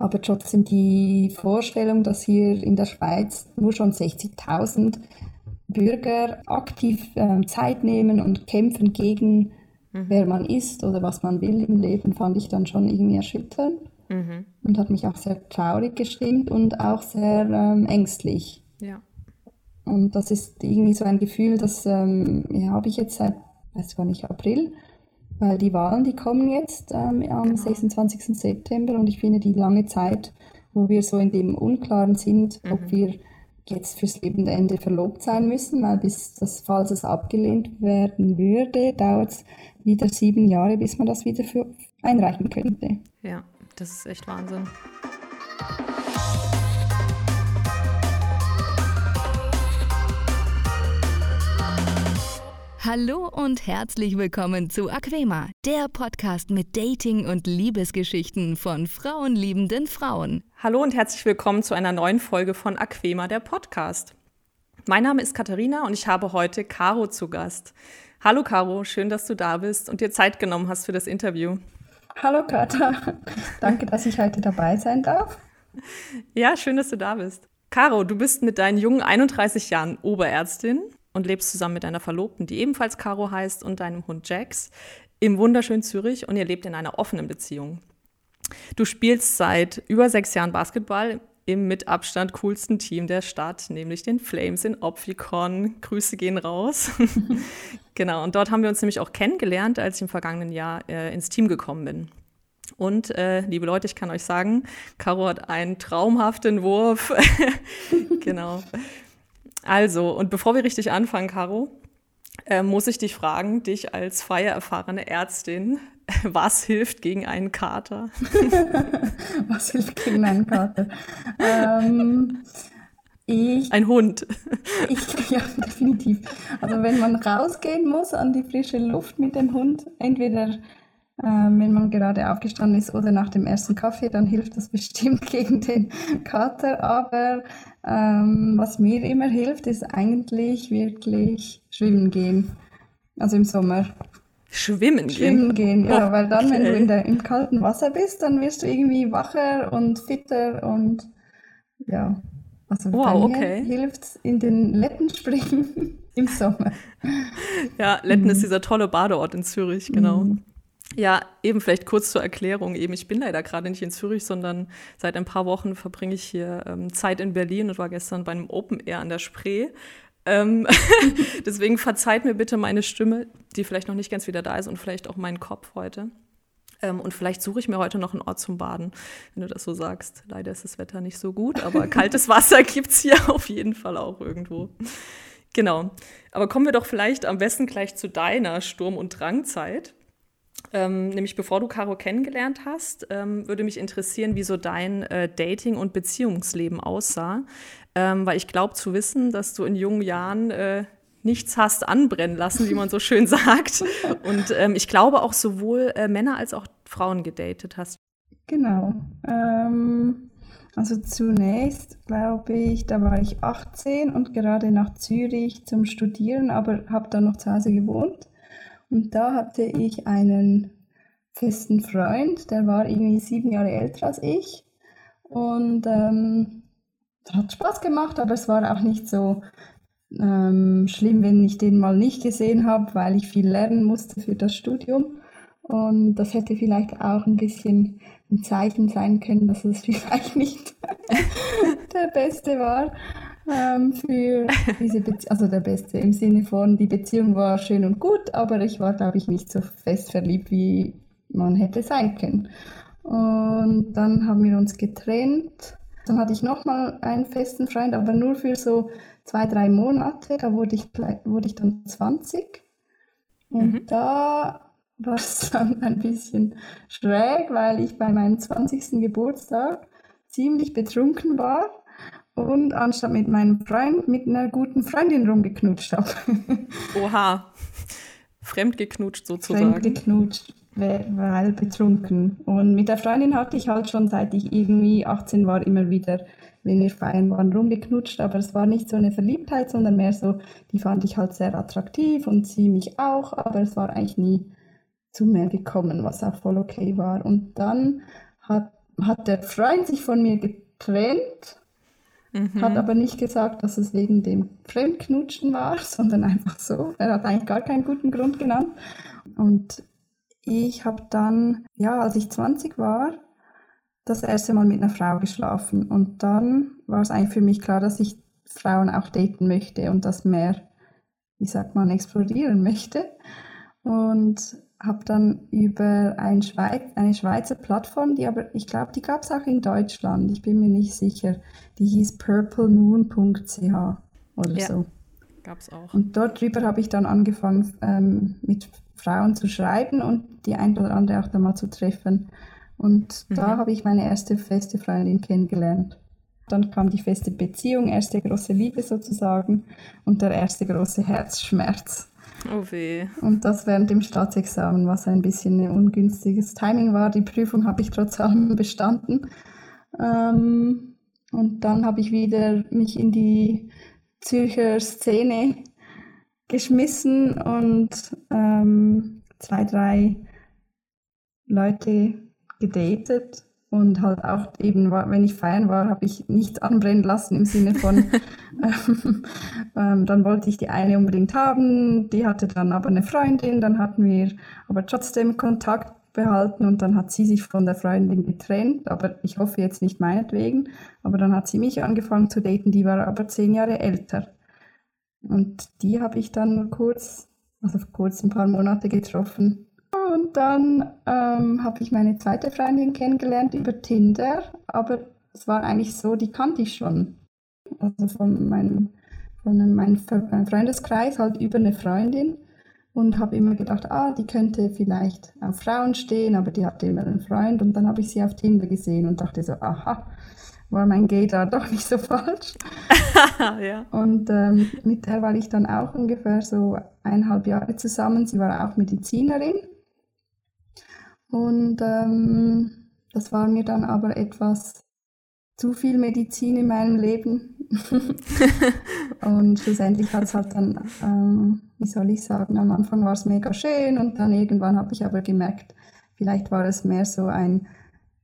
aber trotzdem die Vorstellung, dass hier in der Schweiz nur schon 60.000 Bürger aktiv äh, Zeit nehmen und kämpfen gegen mhm. wer man ist oder was man will im Leben, fand ich dann schon irgendwie erschütternd mhm. und hat mich auch sehr traurig gestimmt und auch sehr ähm, ängstlich. Ja. Und das ist irgendwie so ein Gefühl, das ähm, ja, habe ich jetzt seit, weiß gar nicht, April, weil die Wahlen, die kommen jetzt ähm, am genau. 26. September und ich finde die lange Zeit, wo wir so in dem Unklaren sind, mhm. ob wir jetzt fürs Lebensende verlobt sein müssen, weil bis das, falls es abgelehnt werden würde, dauert es wieder sieben Jahre, bis man das wieder für einreichen könnte. Ja, das ist echt Wahnsinn. Hallo und herzlich willkommen zu Aquema, der Podcast mit Dating- und Liebesgeschichten von frauenliebenden Frauen. Hallo und herzlich willkommen zu einer neuen Folge von Aquema, der Podcast. Mein Name ist Katharina und ich habe heute Caro zu Gast. Hallo Caro, schön, dass du da bist und dir Zeit genommen hast für das Interview. Hallo Katha, danke, dass ich heute dabei sein darf. Ja, schön, dass du da bist. Caro, du bist mit deinen jungen 31 Jahren Oberärztin und lebst zusammen mit deiner Verlobten, die ebenfalls Caro heißt, und deinem Hund Jax im wunderschönen Zürich und ihr lebt in einer offenen Beziehung. Du spielst seit über sechs Jahren Basketball im mit Abstand coolsten Team der Stadt, nämlich den Flames in Opfikon. Grüße gehen raus. genau, und dort haben wir uns nämlich auch kennengelernt, als ich im vergangenen Jahr äh, ins Team gekommen bin. Und äh, liebe Leute, ich kann euch sagen, Caro hat einen traumhaften Wurf. genau. Also, und bevor wir richtig anfangen, Caro, äh, muss ich dich fragen, dich als freie, erfahrene Ärztin, was hilft gegen einen Kater? was hilft gegen einen Kater? ähm, ich, Ein Hund. Ich, ja, definitiv. Also wenn man rausgehen muss an die frische Luft mit dem Hund, entweder ähm, wenn man gerade aufgestanden ist oder nach dem ersten Kaffee, dann hilft das bestimmt gegen den Kater. Aber ähm, was mir immer hilft, ist eigentlich wirklich schwimmen gehen. Also im Sommer. Schwimmen gehen? Schwimmen gehen, ja, weil dann, wenn du in der, im kalten Wasser bist, dann wirst du irgendwie wacher und fitter und ja. Also wow, okay. hilft in den Letten springen im Sommer. Ja, Letten mhm. ist dieser tolle Badeort in Zürich, genau. Mhm. Ja, eben vielleicht kurz zur Erklärung. Eben, ich bin leider gerade nicht in Zürich, sondern seit ein paar Wochen verbringe ich hier ähm, Zeit in Berlin und war gestern bei einem Open Air an der Spree. Ähm, deswegen verzeiht mir bitte meine Stimme, die vielleicht noch nicht ganz wieder da ist und vielleicht auch meinen Kopf heute. Ähm, und vielleicht suche ich mir heute noch einen Ort zum Baden, wenn du das so sagst. Leider ist das Wetter nicht so gut, aber kaltes Wasser gibt es hier auf jeden Fall auch irgendwo. Genau. Aber kommen wir doch vielleicht am besten gleich zu deiner Sturm- und Drangzeit. Ähm, nämlich bevor du Caro kennengelernt hast, ähm, würde mich interessieren, wie so dein äh, Dating- und Beziehungsleben aussah. Ähm, weil ich glaube zu wissen, dass du in jungen Jahren äh, nichts hast anbrennen lassen, wie man so schön sagt. Und ähm, ich glaube auch sowohl äh, Männer als auch Frauen gedatet hast. Genau. Ähm, also zunächst glaube ich, da war ich 18 und gerade nach Zürich zum Studieren, aber habe dann noch zu Hause gewohnt. Und da hatte ich einen festen Freund, der war irgendwie sieben Jahre älter als ich. Und ähm, hat Spaß gemacht, aber es war auch nicht so ähm, schlimm, wenn ich den mal nicht gesehen habe, weil ich viel lernen musste für das Studium. Und das hätte vielleicht auch ein bisschen ein Zeichen sein können, dass es vielleicht nicht der Beste war ähm, für diese Beziehung, also der Beste im Sinne von, die Beziehung war schön und gut, aber ich war, glaube ich, nicht so fest verliebt, wie man hätte sein können. Und dann haben wir uns getrennt. Dann hatte ich nochmal einen festen Freund, aber nur für so zwei, drei Monate. Da wurde ich, wurde ich dann 20. Und mhm. da war es dann ein bisschen schräg, weil ich bei meinem 20. Geburtstag ziemlich betrunken war und anstatt mit meinem Freund mit einer guten Freundin rumgeknutscht habe. Oha. Fremdgeknutscht sozusagen. Fremdgeknutscht, weil betrunken. Und mit der Freundin hatte ich halt schon seit ich irgendwie 18 war immer wieder, wenn wir feiern waren, rumgeknutscht. Aber es war nicht so eine Verliebtheit, sondern mehr so, die fand ich halt sehr attraktiv und sie mich auch. Aber es war eigentlich nie zu mehr gekommen, was auch voll okay war. Und dann hat hat der Freund sich von mir getrennt, mhm. hat aber nicht gesagt, dass es wegen dem Fremdknutschen war, sondern einfach so. Er hat eigentlich gar keinen guten Grund genannt. Und ich habe dann, ja, als ich 20 war, das erste Mal mit einer Frau geschlafen. Und dann war es eigentlich für mich klar, dass ich Frauen auch daten möchte und das mehr, wie sagt man, explorieren möchte. Und habe dann über ein Schweiz, eine Schweizer Plattform, die aber, ich glaube, die gab es auch in Deutschland, ich bin mir nicht sicher, die hieß purplemoon.ch oder ja, so. Gab es auch. Und dort drüber habe ich dann angefangen, ähm, mit Frauen zu schreiben und die ein oder andere auch dann mal zu treffen. Und mhm. da habe ich meine erste feste Freundin kennengelernt. Dann kam die feste Beziehung, erste große Liebe sozusagen und der erste große Herzschmerz. Oh weh. Und das während dem Staatsexamen, was ein bisschen ein ungünstiges Timing war. Die Prüfung habe ich trotz allem bestanden. Ähm, und dann habe ich wieder mich in die Zürcher Szene geschmissen und ähm, zwei, drei Leute gedatet und halt auch eben, wenn ich feiern war, habe ich nichts anbrennen lassen im Sinne von, ähm, ähm, dann wollte ich die eine unbedingt haben, die hatte dann aber eine Freundin, dann hatten wir aber trotzdem Kontakt behalten und dann hat sie sich von der Freundin getrennt, aber ich hoffe jetzt nicht meinetwegen, aber dann hat sie mich angefangen zu daten, die war aber zehn Jahre älter. Und die habe ich dann kurz, also kurz ein paar Monate getroffen und dann ähm, habe ich meine zweite Freundin kennengelernt über Tinder, aber es war eigentlich so, die kannte ich schon. Also von meinem, von meinem Freundeskreis halt über eine Freundin und habe immer gedacht, ah, die könnte vielleicht auf Frauen stehen, aber die hatte immer einen Freund und dann habe ich sie auf Tinder gesehen und dachte so, aha, war mein Gay da doch nicht so falsch. ja. Und ähm, mit der war ich dann auch ungefähr so eineinhalb Jahre zusammen. Sie war auch Medizinerin und ähm, das war mir dann aber etwas zu viel Medizin in meinem Leben. und schlussendlich hat es halt dann, ähm, wie soll ich sagen, am Anfang war es mega schön und dann irgendwann habe ich aber gemerkt, vielleicht war es mehr so ein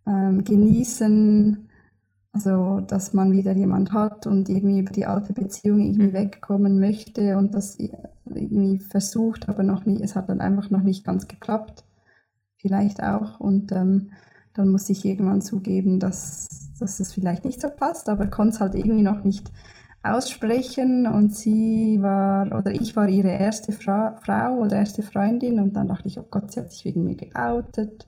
ähm, Genießen, also dass man wieder jemand hat und irgendwie über die alte Beziehung irgendwie mhm. wegkommen möchte und das irgendwie versucht, aber noch nicht, es hat dann einfach noch nicht ganz geklappt vielleicht auch. Und ähm, dann muss ich irgendwann zugeben, dass, dass es vielleicht nicht so passt, aber konnte es halt irgendwie noch nicht aussprechen. Und sie war, oder ich war ihre erste Fra Frau oder erste Freundin. Und dann dachte ich, oh Gott, sie hat sich wegen mir geoutet.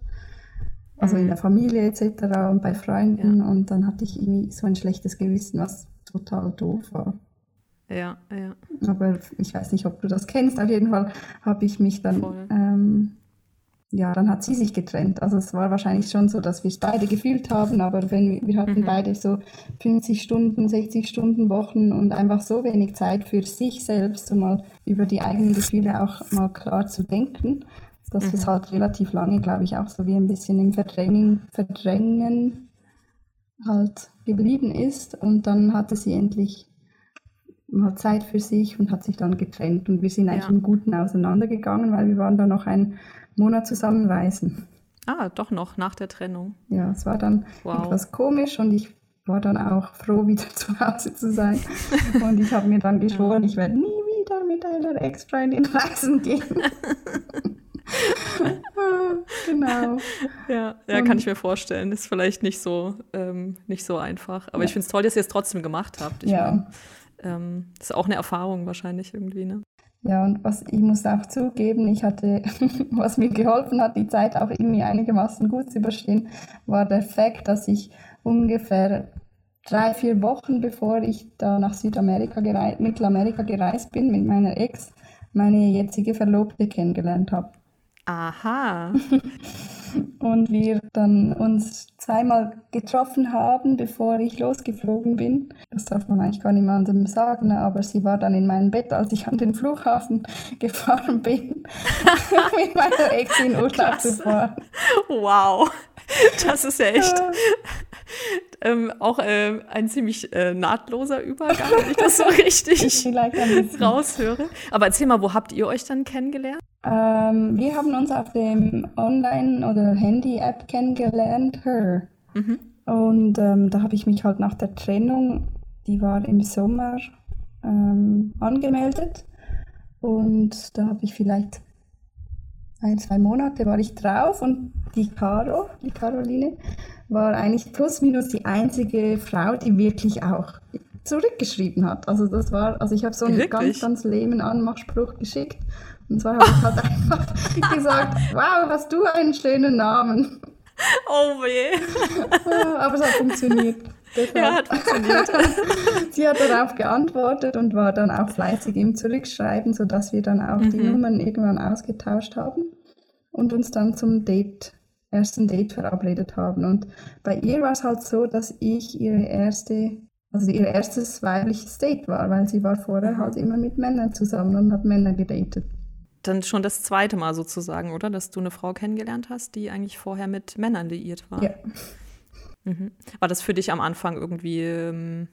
Also in mhm. der Familie etc. und bei Freunden. Ja. Und dann hatte ich irgendwie so ein schlechtes Gewissen, was total doof war. Ja, ja. Aber ich weiß nicht, ob du das kennst. Auf jeden Fall habe ich mich dann ähm, ja, dann hat sie sich getrennt. Also es war wahrscheinlich schon so, dass wir es beide gefühlt haben, aber wenn wir, wir hatten mhm. beide so 50 Stunden, 60 Stunden Wochen und einfach so wenig Zeit für sich selbst, um mal über die eigenen Gefühle auch mal klar zu denken, dass mhm. es halt relativ lange, glaube ich, auch so wie ein bisschen im Verdrängen, Verdrängen halt geblieben ist. Und dann hatte sie endlich mal Zeit für sich und hat sich dann getrennt. Und wir sind eigentlich ja. im Guten auseinandergegangen, weil wir waren da noch ein Monat zusammen reisen. Ah, doch noch nach der Trennung. Ja, es war dann wow. etwas komisch und ich war dann auch froh, wieder zu Hause zu sein. und ich habe mir dann geschworen, ich werde nie wieder mit einer Ex-Freundin reisen gehen. genau. Ja, ja kann ich mir vorstellen. Ist vielleicht nicht so, ähm, nicht so einfach. Aber ja. ich finde es toll, dass ihr es trotzdem gemacht habt. Ich ja. Mein, ähm, ist auch eine Erfahrung wahrscheinlich irgendwie, ne? Ja, und was ich muss auch zugeben, ich hatte, was mir geholfen hat, die Zeit auch irgendwie einigermaßen gut zu überstehen, war der Fakt, dass ich ungefähr drei, vier Wochen bevor ich da nach Südamerika gereist, Mittelamerika gereist bin mit meiner Ex, meine jetzige Verlobte kennengelernt habe. Aha. und wir dann uns zweimal getroffen haben, bevor ich losgeflogen bin. Das darf man eigentlich gar niemandem sagen, aber sie war dann in meinem Bett, als ich an den Flughafen gefahren bin, mit meiner Ex in Urlaub zu fahren. Wow, das ist ja echt ähm, auch äh, ein ziemlich äh, nahtloser Übergang, wenn ich das so richtig raushöre. Aber erzähl mal, wo habt ihr euch dann kennengelernt? Ähm, wir haben uns auf dem Online- oder Handy-App kennengelernt, Her. Mhm. Und ähm, da habe ich mich halt nach der Trennung, die war im Sommer, ähm, angemeldet. Und da habe ich vielleicht ein, zwei Monate war ich drauf und die Caro, die Caroline, war eigentlich plus minus die einzige Frau, die wirklich auch zurückgeschrieben hat. Also das war, also ich habe so einen wirklich? ganz, ganz lehmen Anmachspruch geschickt. Und zwar habe ich halt einfach gesagt, wow, hast du einen schönen Namen. Oh weh. Aber es hat funktioniert. Ja, hat funktioniert. Sie hat darauf geantwortet und war dann auch fleißig im Zurückschreiben, sodass wir dann auch mhm. die Nummern irgendwann ausgetauscht haben und uns dann zum Date, ersten Date verabredet haben. Und bei ihr war es halt so, dass ich ihre erste, also ihr erstes weibliches Date war, weil sie war vorher mhm. halt immer mit Männern zusammen und hat Männer gedatet. Dann schon das zweite Mal sozusagen, oder? Dass du eine Frau kennengelernt hast, die eigentlich vorher mit Männern liiert war. Ja. Mhm. War das für dich am Anfang irgendwie ähm,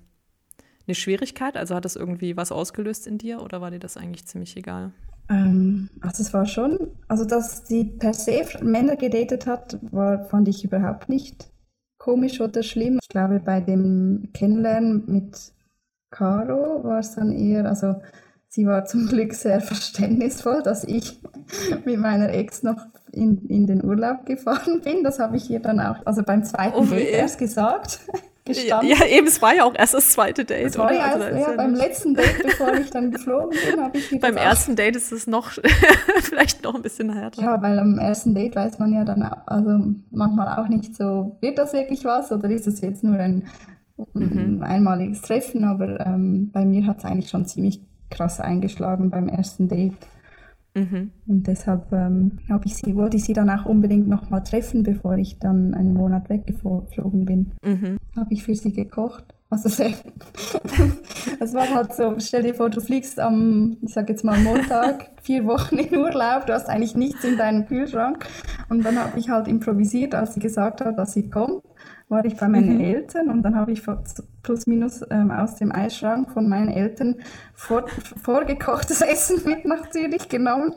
eine Schwierigkeit? Also hat das irgendwie was ausgelöst in dir oder war dir das eigentlich ziemlich egal? Ähm, also es war schon, also dass sie per se Männer gedatet hat, war, fand ich überhaupt nicht komisch oder schlimm. Ich glaube, bei dem Kennenlernen mit Caro war es dann eher, also sie war zum Glück sehr verständnisvoll, dass ich mit meiner Ex noch in, in den Urlaub gefahren bin. Das habe ich ihr dann auch, also beim zweiten oh, Date erst gesagt. Gestanden. Ja, eben, es war ja auch erst das zweite Date. Das war oder? Ja, also, ja, ja beim letzten Date, bevor ich dann geflogen bin, habe ich Beim ersten Date ist es noch, vielleicht noch ein bisschen härter. Ja, weil am ersten Date weiß man ja dann auch, also manchmal auch nicht so, wird das wirklich was oder ist es jetzt nur ein mhm. einmaliges Treffen, aber ähm, bei mir hat es eigentlich schon ziemlich krass eingeschlagen beim ersten Date. Mhm. Und deshalb ähm, ich sie, wollte ich sie dann auch unbedingt nochmal treffen, bevor ich dann einen Monat weggeflogen bin. Mhm. Habe ich für sie gekocht. Also sehr, es war halt so, stell dir vor, du fliegst am, ich sag jetzt mal Montag, vier Wochen in Urlaub, du hast eigentlich nichts in deinem Kühlschrank. Und dann habe ich halt improvisiert, als sie gesagt hat, dass sie kommt war ich bei meinen mhm. Eltern und dann habe ich plus minus ähm, aus dem Eisschrank von meinen Eltern vor, vorgekochtes Essen mit nach Zürich genommen.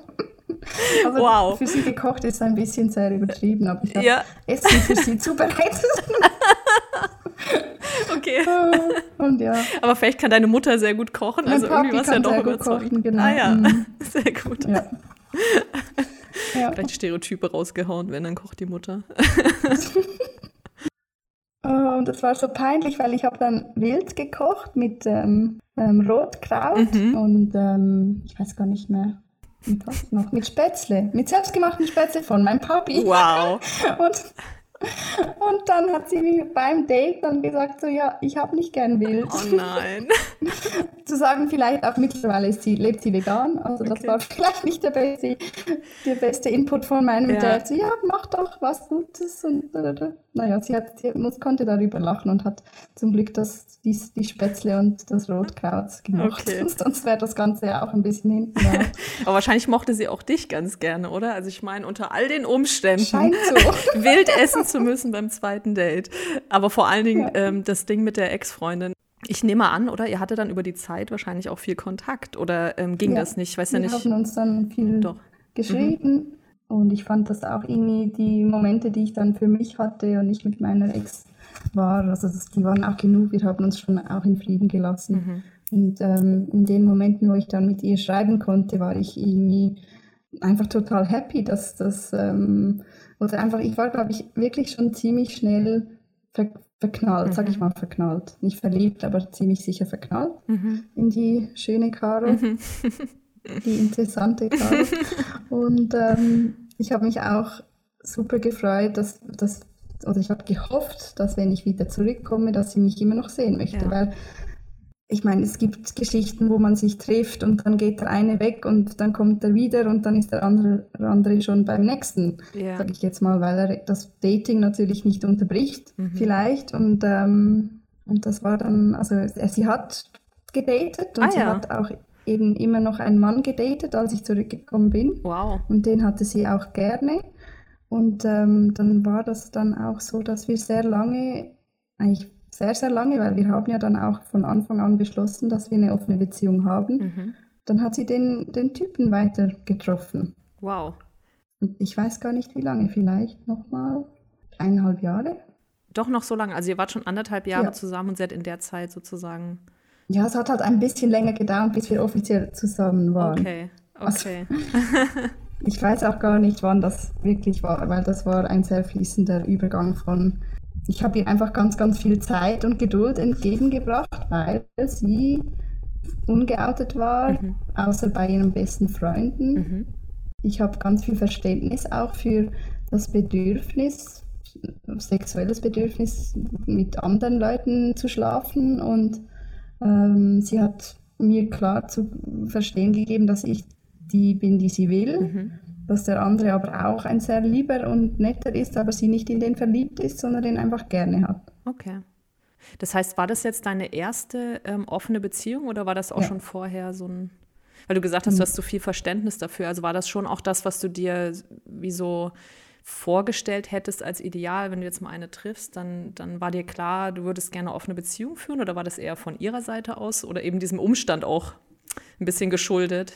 Also wow. für sie gekocht ist ein bisschen sehr übertrieben, aber ich habe ja. Essen für sie zubereitet. okay. Und ja. Aber vielleicht kann deine Mutter sehr gut kochen. Mein also Papi irgendwie was ja doch überzeugend. Kochen, genau. Ah ja, mhm. sehr gut. Ja. ja. Vielleicht Stereotype rausgehauen, wenn dann kocht die Mutter. Oh, und das war so peinlich, weil ich habe dann wild gekocht mit ähm, ähm, Rotkraut mhm. und ähm, ich weiß gar nicht mehr, mit was noch, mit Spätzle, mit selbstgemachten Spätzle von meinem Papi. Wow. und und dann hat sie mir beim Date dann gesagt, so ja, ich habe nicht gern wild. Oh nein. Zu sagen, vielleicht auch mittlerweile ist sie, lebt sie vegan. Also okay. das war vielleicht nicht der beste, der beste Input von meinem ja. Dad. So, ja, mach doch was Gutes. Und, naja, sie, hat, sie muss, konnte darüber lachen und hat zum Glück das, die, die Spätzle und das Rotkraut gemacht. Okay. Sonst wäre das Ganze ja auch ein bisschen hinten. Aber wahrscheinlich mochte sie auch dich ganz gerne, oder? Also ich meine, unter all den Umständen Scheint so. wild essen zu müssen beim zweiten Date. Aber vor allen Dingen ja. ähm, das Ding mit der Ex-Freundin. Ich nehme an, oder? Ihr hattet dann über die Zeit wahrscheinlich auch viel Kontakt. Oder ähm, ging ja, das nicht? Ich weiß ja nicht. Wir haben uns dann viel Doch. geschrieben. Mhm. Und ich fand das auch irgendwie die Momente, die ich dann für mich hatte und nicht mit meiner Ex war, also das, die waren auch genug. Wir haben uns schon auch in Frieden gelassen. Mhm. Und ähm, in den Momenten, wo ich dann mit ihr schreiben konnte, war ich irgendwie einfach total happy, dass das ähm, oder einfach, ich war, glaube ich, wirklich schon ziemlich schnell ver verknallt, mhm. sag ich mhm. mal verknallt. Nicht verliebt, aber ziemlich sicher verknallt mhm. in die schöne Caro, mhm. die interessante Caro. Und ähm, ich habe mich auch super gefreut, dass, dass oder ich habe gehofft, dass wenn ich wieder zurückkomme, dass sie mich immer noch sehen möchte, ja. weil ich meine, es gibt Geschichten, wo man sich trifft und dann geht der eine weg und dann kommt er wieder und dann ist der andere, der andere schon beim nächsten, yeah. sage ich jetzt mal, weil er das Dating natürlich nicht unterbricht, mhm. vielleicht. Und, ähm, und das war dann, also sie hat gedatet und ah, sie ja. hat auch eben immer noch einen Mann gedatet, als ich zurückgekommen bin. Wow. Und den hatte sie auch gerne. Und ähm, dann war das dann auch so, dass wir sehr lange, eigentlich sehr, sehr lange, weil wir haben ja dann auch von Anfang an beschlossen, dass wir eine offene Beziehung haben. Mhm. Dann hat sie den, den Typen weiter getroffen. Wow. Und ich weiß gar nicht wie lange, vielleicht nochmal eineinhalb Jahre. Doch noch so lange. Also ihr wart schon anderthalb Jahre ja. zusammen und seid in der Zeit sozusagen. Ja, es hat halt ein bisschen länger gedauert, bis wir offiziell zusammen waren. Okay, okay. Also, ich weiß auch gar nicht, wann das wirklich war, weil das war ein sehr fließender Übergang von. Ich habe ihr einfach ganz, ganz viel Zeit und Geduld entgegengebracht, weil sie ungeoutet war, mhm. außer bei ihren besten Freunden. Mhm. Ich habe ganz viel Verständnis auch für das Bedürfnis, sexuelles Bedürfnis, mit anderen Leuten zu schlafen. Und ähm, sie hat mir klar zu verstehen gegeben, dass ich die bin, die sie will. Mhm. Dass der andere aber auch ein sehr lieber und netter ist, aber sie nicht in den verliebt ist, sondern den einfach gerne hat. Okay. Das heißt, war das jetzt deine erste ähm, offene Beziehung oder war das auch ja. schon vorher so ein weil du gesagt hast, du mhm. hast so viel Verständnis dafür. Also war das schon auch das, was du dir wie so vorgestellt hättest als Ideal, wenn du jetzt mal eine triffst, dann, dann war dir klar, du würdest gerne offene Beziehung führen oder war das eher von ihrer Seite aus oder eben diesem Umstand auch ein bisschen geschuldet?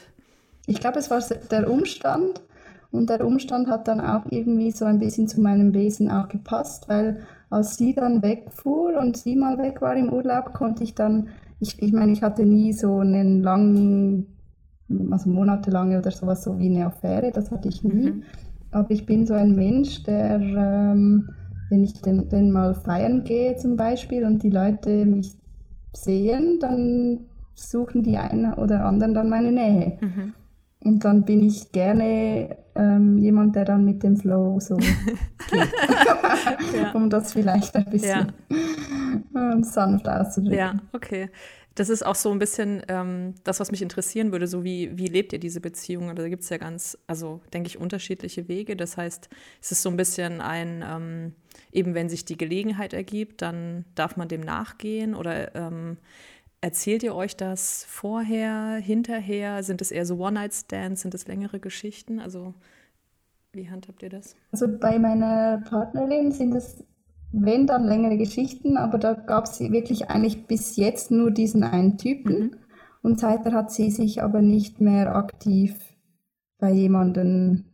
Ich glaube, es war der Umstand und der Umstand hat dann auch irgendwie so ein bisschen zu meinem Wesen auch gepasst, weil als sie dann wegfuhr und sie mal weg war im Urlaub, konnte ich dann, ich, ich meine, ich hatte nie so einen langen, also monatelange oder sowas, so wie eine Affäre, das hatte ich nie. Mhm. Aber ich bin so ein Mensch, der, ähm, wenn ich denn, denn mal feiern gehe zum Beispiel und die Leute mich sehen, dann suchen die einen oder anderen dann meine Nähe. Mhm. Und dann bin ich gerne ähm, jemand, der dann mit dem Flow so geht. ja. um das vielleicht ein bisschen ja. ähm, sanft auszudrücken. Ja, okay. Das ist auch so ein bisschen ähm, das, was mich interessieren würde. So wie, wie lebt ihr diese Beziehung? Da gibt es ja ganz, also denke ich, unterschiedliche Wege. Das heißt, es ist so ein bisschen ein, ähm, eben wenn sich die Gelegenheit ergibt, dann darf man dem nachgehen oder ähm, Erzählt ihr euch das vorher, hinterher? Sind es eher so One-Night-Stands? Sind es längere Geschichten? Also, wie handhabt ihr das? Also, bei meiner Partnerin sind es wenn dann längere Geschichten, aber da gab es wirklich eigentlich bis jetzt nur diesen einen Typen. Mhm. Und seither hat sie sich aber nicht mehr aktiv bei jemanden,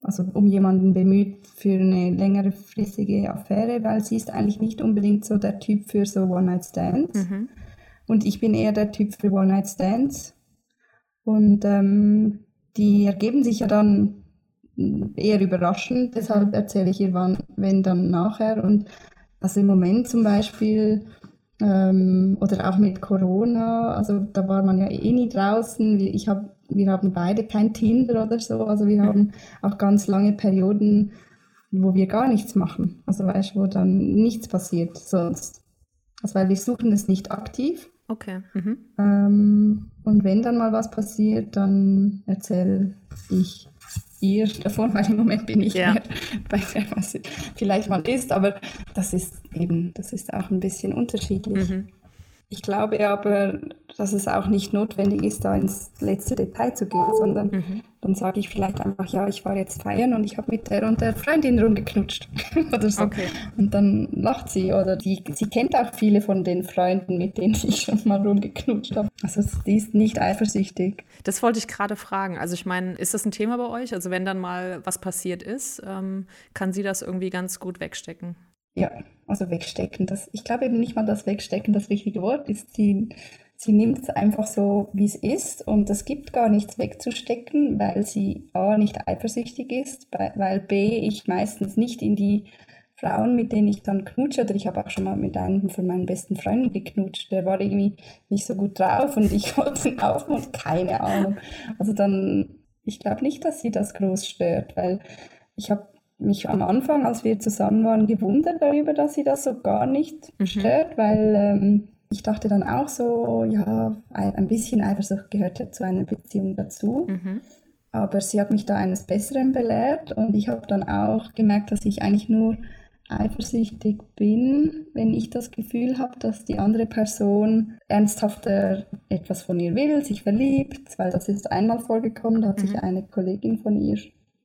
also um jemanden bemüht für eine längere fristige Affäre, weil sie ist eigentlich nicht unbedingt so der Typ für so One-Night-Stands. Mhm. Und ich bin eher der Typ für One-Night-Stands. Und ähm, die ergeben sich ja dann eher überraschend, deshalb erzähle ich ihr wann, wenn dann nachher. Und also im Moment zum Beispiel ähm, oder auch mit Corona, also da war man ja eh nie draußen. Ich hab, wir haben beide kein Tinder oder so, also wir haben auch ganz lange Perioden, wo wir gar nichts machen. Also weißt du, wo dann nichts passiert sonst. Also weil wir suchen es nicht aktiv. Okay. Mhm. Ähm, und wenn dann mal was passiert, dann erzähle ich ihr davon, weil im Moment bin ich ja. bei der, was vielleicht mal ist, aber das ist eben, das ist auch ein bisschen unterschiedlich. Mhm. Ich glaube aber, dass es auch nicht notwendig ist, da ins letzte Detail zu gehen, sondern mhm. dann sage ich vielleicht einfach, ja, ich war jetzt feiern und ich habe mit der und der Freundin rumgeknutscht oder so. Okay. Und dann lacht sie oder die, sie kennt auch viele von den Freunden, mit denen ich schon mal rumgeknutscht habe. Also die ist nicht eifersüchtig. Das wollte ich gerade fragen. Also ich meine, ist das ein Thema bei euch? Also wenn dann mal was passiert ist, ähm, kann sie das irgendwie ganz gut wegstecken? Ja, also wegstecken. Das, ich glaube eben nicht mal, dass wegstecken das richtige Wort ist. Sie, sie nimmt es einfach so, wie es ist und es gibt gar nichts wegzustecken, weil sie A, nicht eifersüchtig ist, weil B, ich meistens nicht in die Frauen, mit denen ich dann knutsche, oder ich habe auch schon mal mit einem von meinen besten Freunden geknutscht, der war irgendwie nicht so gut drauf und ich wollte ihn auch und keine Ahnung. Also dann, ich glaube nicht, dass sie das groß stört, weil ich habe mich am Anfang, als wir zusammen waren, gewundert darüber, dass sie das so gar nicht mhm. stört, weil ähm, ich dachte dann auch so, ja, ein bisschen Eifersucht gehört ja zu einer Beziehung dazu. Mhm. Aber sie hat mich da eines Besseren belehrt und ich habe dann auch gemerkt, dass ich eigentlich nur eifersüchtig bin, wenn ich das Gefühl habe, dass die andere Person ernsthafter etwas von ihr will, sich verliebt, weil das ist einmal vorgekommen, da hat mhm. sich eine Kollegin von ihr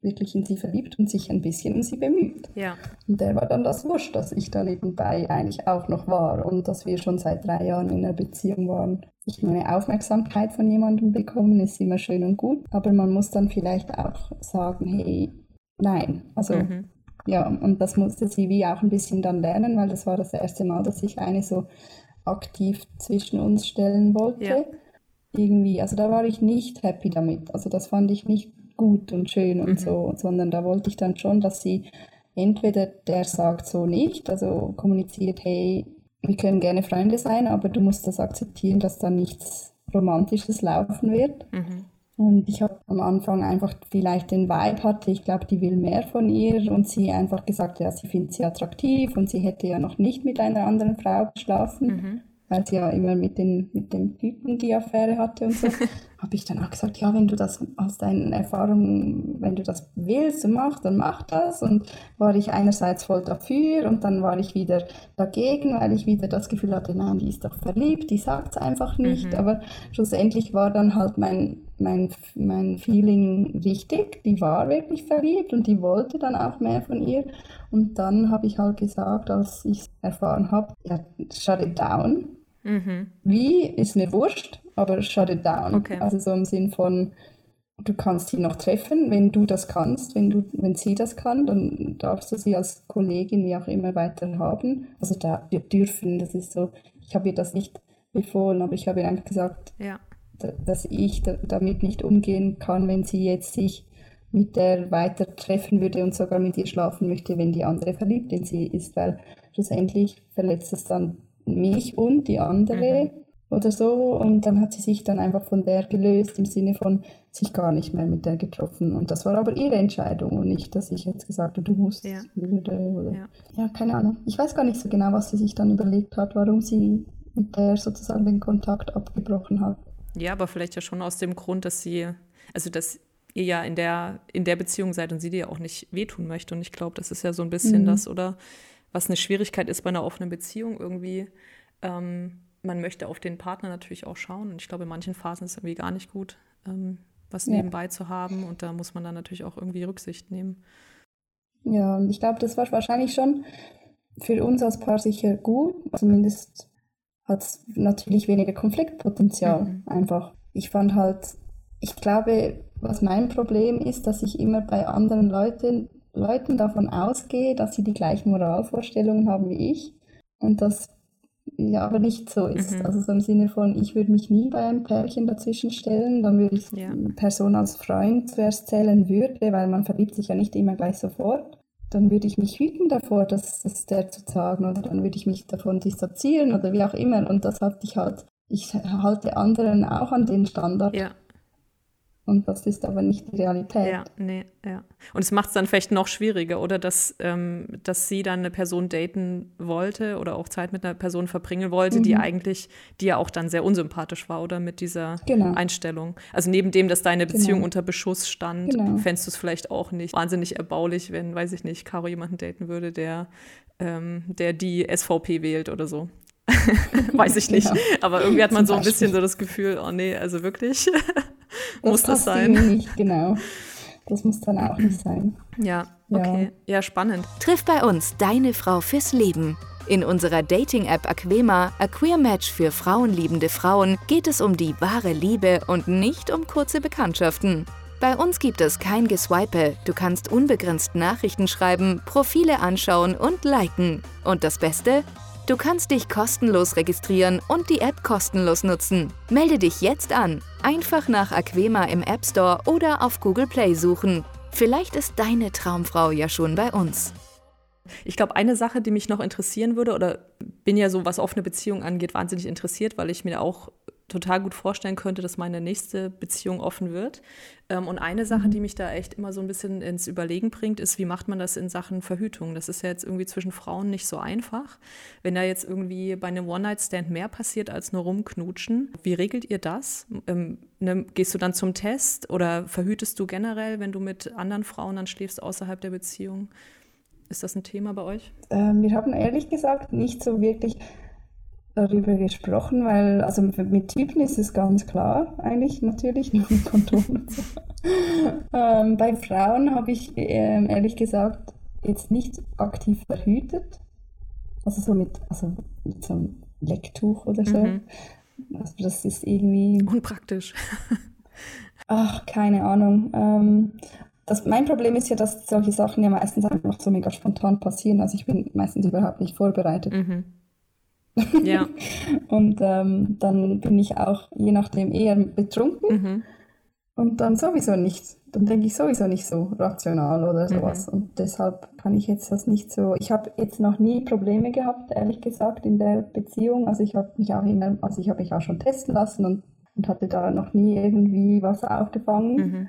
wirklich in sie verliebt und sich ein bisschen um sie bemüht. Ja. Und der war dann das Wurscht, dass ich da nebenbei eigentlich auch noch war und dass wir schon seit drei Jahren in einer Beziehung waren. Ich meine, Aufmerksamkeit von jemandem bekommen ist immer schön und gut, aber man muss dann vielleicht auch sagen, hey, nein, also mhm. ja, und das musste sie wie auch ein bisschen dann lernen, weil das war das erste Mal, dass ich eine so aktiv zwischen uns stellen wollte. Ja. Irgendwie, also da war ich nicht happy damit. Also das fand ich nicht gut und schön und mhm. so, sondern da wollte ich dann schon, dass sie entweder der sagt so nicht, also kommuniziert, hey, wir können gerne Freunde sein, aber du musst das akzeptieren, dass da nichts Romantisches laufen wird. Mhm. Und ich habe am Anfang einfach vielleicht den Vibe hatte, ich glaube, die will mehr von ihr und sie einfach gesagt, ja, sie findet sie attraktiv und sie hätte ja noch nicht mit einer anderen Frau geschlafen. Mhm weil sie ja immer mit, den, mit dem Typen die Affäre hatte und so, habe ich dann auch gesagt, ja, wenn du das aus deinen Erfahrungen, wenn du das willst und machst, dann mach das. Und war ich einerseits voll dafür und dann war ich wieder dagegen, weil ich wieder das Gefühl hatte, nein, die ist doch verliebt, die sagt es einfach nicht. Mhm. Aber schlussendlich war dann halt mein, mein, mein Feeling richtig, die war wirklich verliebt und die wollte dann auch mehr von ihr. Und dann habe ich halt gesagt, als ich es erfahren habe, ja, shut it down. Mhm. Wie ist mir wurscht, aber shut it down. Okay. Also so im Sinn von, du kannst sie noch treffen, wenn du das kannst, wenn, du, wenn sie das kann, dann darfst du sie als Kollegin wie auch immer weiter haben. Also da wir dürfen, das ist so, ich habe ihr das nicht befohlen, aber ich habe ihr einfach gesagt, ja. Dass ich damit nicht umgehen kann, wenn sie jetzt sich mit der weiter treffen würde und sogar mit ihr schlafen möchte, wenn die andere verliebt in sie ist, weil schlussendlich verletzt es dann mich und die andere mhm. oder so und dann hat sie sich dann einfach von der gelöst im Sinne von sich gar nicht mehr mit der getroffen und das war aber ihre Entscheidung und nicht, dass ich jetzt gesagt habe, du musst ja. würde oder ja. ja, keine Ahnung. Ich weiß gar nicht so genau, was sie sich dann überlegt hat, warum sie mit der sozusagen den Kontakt abgebrochen hat. Ja, aber vielleicht ja schon aus dem Grund, dass sie, also dass ihr ja in der, in der Beziehung seid und sie dir auch nicht wehtun möchte. Und ich glaube, das ist ja so ein bisschen mhm. das, oder was eine Schwierigkeit ist bei einer offenen Beziehung irgendwie. Ähm, man möchte auf den Partner natürlich auch schauen. Und ich glaube, in manchen Phasen ist es irgendwie gar nicht gut, ähm, was ja. nebenbei zu haben. Und da muss man dann natürlich auch irgendwie Rücksicht nehmen. Ja, und ich glaube, das war wahrscheinlich schon für uns als Paar sicher gut. Zumindest hat es natürlich weniger Konfliktpotenzial mhm. einfach. Ich fand halt, ich glaube, was mein Problem ist, dass ich immer bei anderen Leuten, Leuten davon ausgehe, dass sie die gleichen Moralvorstellungen haben wie ich und das ja aber nicht so ist. Mhm. Also so im Sinne von, ich würde mich nie bei einem Pärchen dazwischen stellen, dann würde ich ja. eine Person als Freund zuerst zählen würde, weil man verliebt sich ja nicht immer gleich sofort. Dann würde ich mich hüten davor, das, das der zu sagen oder dann würde ich mich davon dissoziieren oder wie auch immer. Und das hatte ich halt, ich halte anderen auch an den Standard. Ja. Und das ist aber nicht die Realität. Ja, nee, ja. Und es macht es dann vielleicht noch schwieriger, oder dass, ähm, dass sie dann eine Person daten wollte oder auch Zeit mit einer Person verbringen wollte, mhm. die eigentlich, die ja auch dann sehr unsympathisch war, oder mit dieser genau. Einstellung. Also neben dem, dass deine Beziehung genau. unter Beschuss stand, genau. fändest du es vielleicht auch nicht wahnsinnig erbaulich, wenn, weiß ich nicht, Caro jemanden daten würde, der, ähm, der die SVP wählt oder so. weiß ich nicht. Ja. Aber irgendwie hat man so ein bisschen so das Gefühl, oh nee, also wirklich. Das muss das sein? Nicht, genau. Das muss dann auch nicht sein. Ja, okay. Ja. ja, spannend. Triff bei uns deine Frau fürs Leben. In unserer Dating-App Aquema, A Queer Match für frauenliebende Frauen, geht es um die wahre Liebe und nicht um kurze Bekanntschaften. Bei uns gibt es kein Geswipe, du kannst unbegrenzt Nachrichten schreiben, Profile anschauen und liken. Und das Beste? Du kannst dich kostenlos registrieren und die App kostenlos nutzen. Melde dich jetzt an. Einfach nach Aquema im App Store oder auf Google Play suchen. Vielleicht ist deine Traumfrau ja schon bei uns. Ich glaube, eine Sache, die mich noch interessieren würde, oder bin ja so, was offene Beziehungen angeht, wahnsinnig interessiert, weil ich mir auch total gut vorstellen könnte, dass meine nächste Beziehung offen wird. Ähm, und eine Sache, die mhm. mich da echt immer so ein bisschen ins Überlegen bringt, ist, wie macht man das in Sachen Verhütung? Das ist ja jetzt irgendwie zwischen Frauen nicht so einfach. Wenn da jetzt irgendwie bei einem One-Night-Stand mehr passiert als nur rumknutschen, wie regelt ihr das? Ähm, ne, gehst du dann zum Test oder verhütest du generell, wenn du mit anderen Frauen dann schläfst außerhalb der Beziehung? Ist das ein Thema bei euch? Ähm, wir haben ehrlich gesagt nicht so wirklich darüber gesprochen, weil also mit Typen ist es ganz klar, eigentlich natürlich, nur mit so. ähm, bei Frauen habe ich ähm, ehrlich gesagt jetzt nicht aktiv verhütet. Also so mit, also mit so einem Lecktuch oder so. Mhm. Also das ist irgendwie. Unpraktisch. Ach, keine Ahnung. Ähm, das, mein Problem ist ja, dass solche Sachen ja meistens einfach so mega spontan passieren. Also ich bin meistens überhaupt nicht vorbereitet. Mhm. Ja. und ähm, dann bin ich auch je nachdem eher betrunken mhm. und dann sowieso nicht, dann denke ich sowieso nicht so rational oder sowas. Mhm. Und deshalb kann ich jetzt das nicht so. Ich habe jetzt noch nie Probleme gehabt, ehrlich gesagt, in der Beziehung. Also ich habe mich auch immer, also ich habe mich auch schon testen lassen und, und hatte da noch nie irgendwie was aufgefangen. Mhm.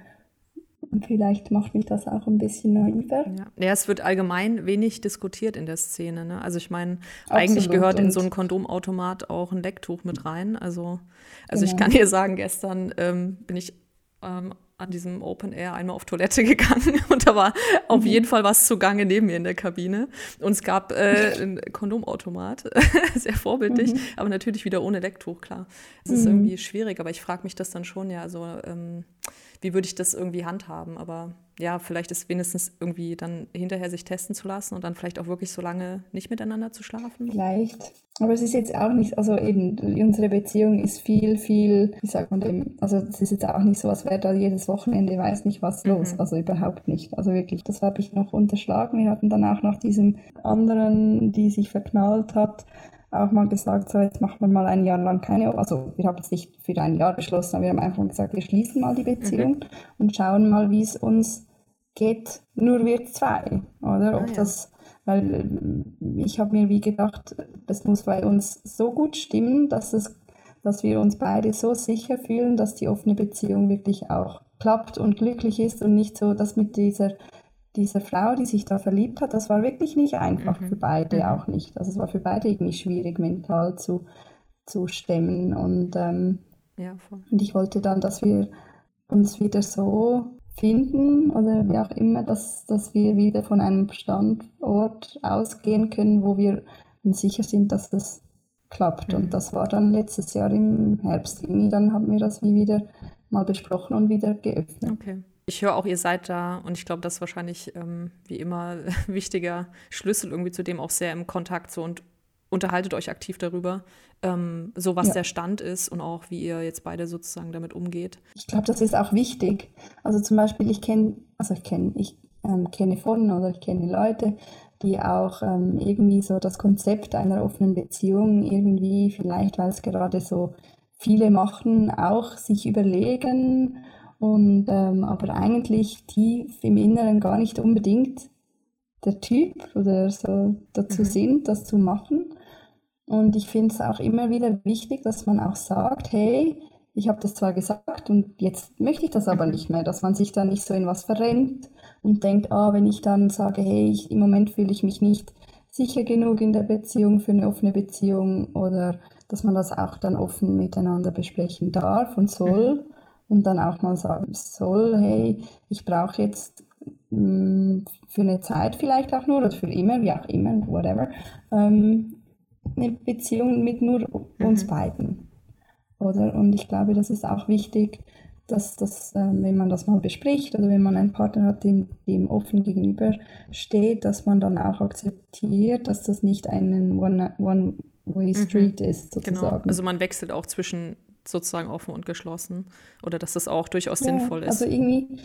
Und vielleicht macht mich das auch ein bisschen naiver. Ja, ja es wird allgemein wenig diskutiert in der Szene. Ne? Also ich meine, eigentlich gehört in so ein Kondomautomat auch ein Lecktuch mit rein. Also, also genau. ich kann dir sagen, gestern ähm, bin ich ähm, an diesem Open Air einmal auf Toilette gegangen und da war auf mhm. jeden Fall was zugange neben mir in der Kabine. Und es gab äh, ein Kondomautomat, sehr vorbildlich, mhm. aber natürlich wieder ohne Lecktuch, klar. Es ist mhm. irgendwie schwierig, aber ich frage mich das dann schon, ja, also ähm, wie würde ich das irgendwie handhaben? Aber ja, vielleicht ist wenigstens irgendwie dann hinterher sich testen zu lassen und dann vielleicht auch wirklich so lange nicht miteinander zu schlafen. Vielleicht. Aber es ist jetzt auch nicht, also eben, unsere Beziehung ist viel, viel, wie sagt man dem, also es ist jetzt auch nicht so, als wäre da jedes Wochenende weiß nicht was mhm. los. Also überhaupt nicht. Also wirklich, das habe ich noch unterschlagen. Wir hatten dann auch noch diesem anderen, die sich verknallt hat, auch mal gesagt, so jetzt machen wir mal ein Jahr lang keine, also wir haben es nicht für ein Jahr beschlossen, aber wir haben einfach gesagt, wir schließen mal die Beziehung mhm. und schauen mal, wie es uns geht, nur wir zwei, oder? Ob ah, ja. das, weil äh, ich habe mir wie gedacht, das muss bei uns so gut stimmen, dass es, dass wir uns beide so sicher fühlen, dass die offene Beziehung wirklich auch klappt und glücklich ist und nicht so, dass mit dieser diese Frau, die sich da verliebt hat, das war wirklich nicht einfach mhm. für beide, mhm. auch nicht. Also es war für beide irgendwie schwierig, mental zu, zu stemmen. Und, ähm, ja, und ich wollte dann, dass wir uns wieder so finden oder wie auch immer, dass, dass wir wieder von einem Standort ausgehen können, wo wir uns sicher sind, dass das klappt. Mhm. Und das war dann letztes Jahr im Herbst. Irgendwie dann haben wir das wie wieder mal besprochen und wieder geöffnet. Okay. Ich höre auch, ihr seid da und ich glaube, das ist wahrscheinlich ähm, wie immer wichtiger Schlüssel irgendwie zu dem auch sehr im Kontakt so und unterhaltet euch aktiv darüber, ähm, so was ja. der Stand ist und auch wie ihr jetzt beide sozusagen damit umgeht. Ich glaube, das ist auch wichtig. Also zum Beispiel, ich kenne, also ich kenne, ich ähm, kenne von oder ich kenne Leute, die auch ähm, irgendwie so das Konzept einer offenen Beziehung irgendwie vielleicht, weil es gerade so viele machen, auch sich überlegen und ähm, aber eigentlich tief im Inneren gar nicht unbedingt der Typ oder so dazu mhm. sind, das zu machen. Und ich finde es auch immer wieder wichtig, dass man auch sagt, hey, ich habe das zwar gesagt und jetzt möchte ich das aber nicht mehr, dass man sich dann nicht so in was verrennt und denkt, ah, wenn ich dann sage, hey, ich, im Moment fühle ich mich nicht sicher genug in der Beziehung für eine offene Beziehung oder dass man das auch dann offen miteinander besprechen darf und soll. Und dann auch mal sagen soll, hey, ich brauche jetzt mh, mm, für eine Zeit vielleicht auch nur oder für immer, wie auch immer, whatever, ähm, eine Beziehung mit nur uns mhm. beiden. Oder? Und ich glaube, das ist auch wichtig, dass das, äh, wenn man das mal bespricht oder wenn man einen Partner hat, dem, dem offen gegenüber steht, dass man dann auch akzeptiert, dass das nicht ein One-Way-Street mhm. ist, genau. sozusagen. Genau. Also man wechselt auch zwischen sozusagen offen und geschlossen oder dass das auch durchaus ja, sinnvoll ist. Also irgendwie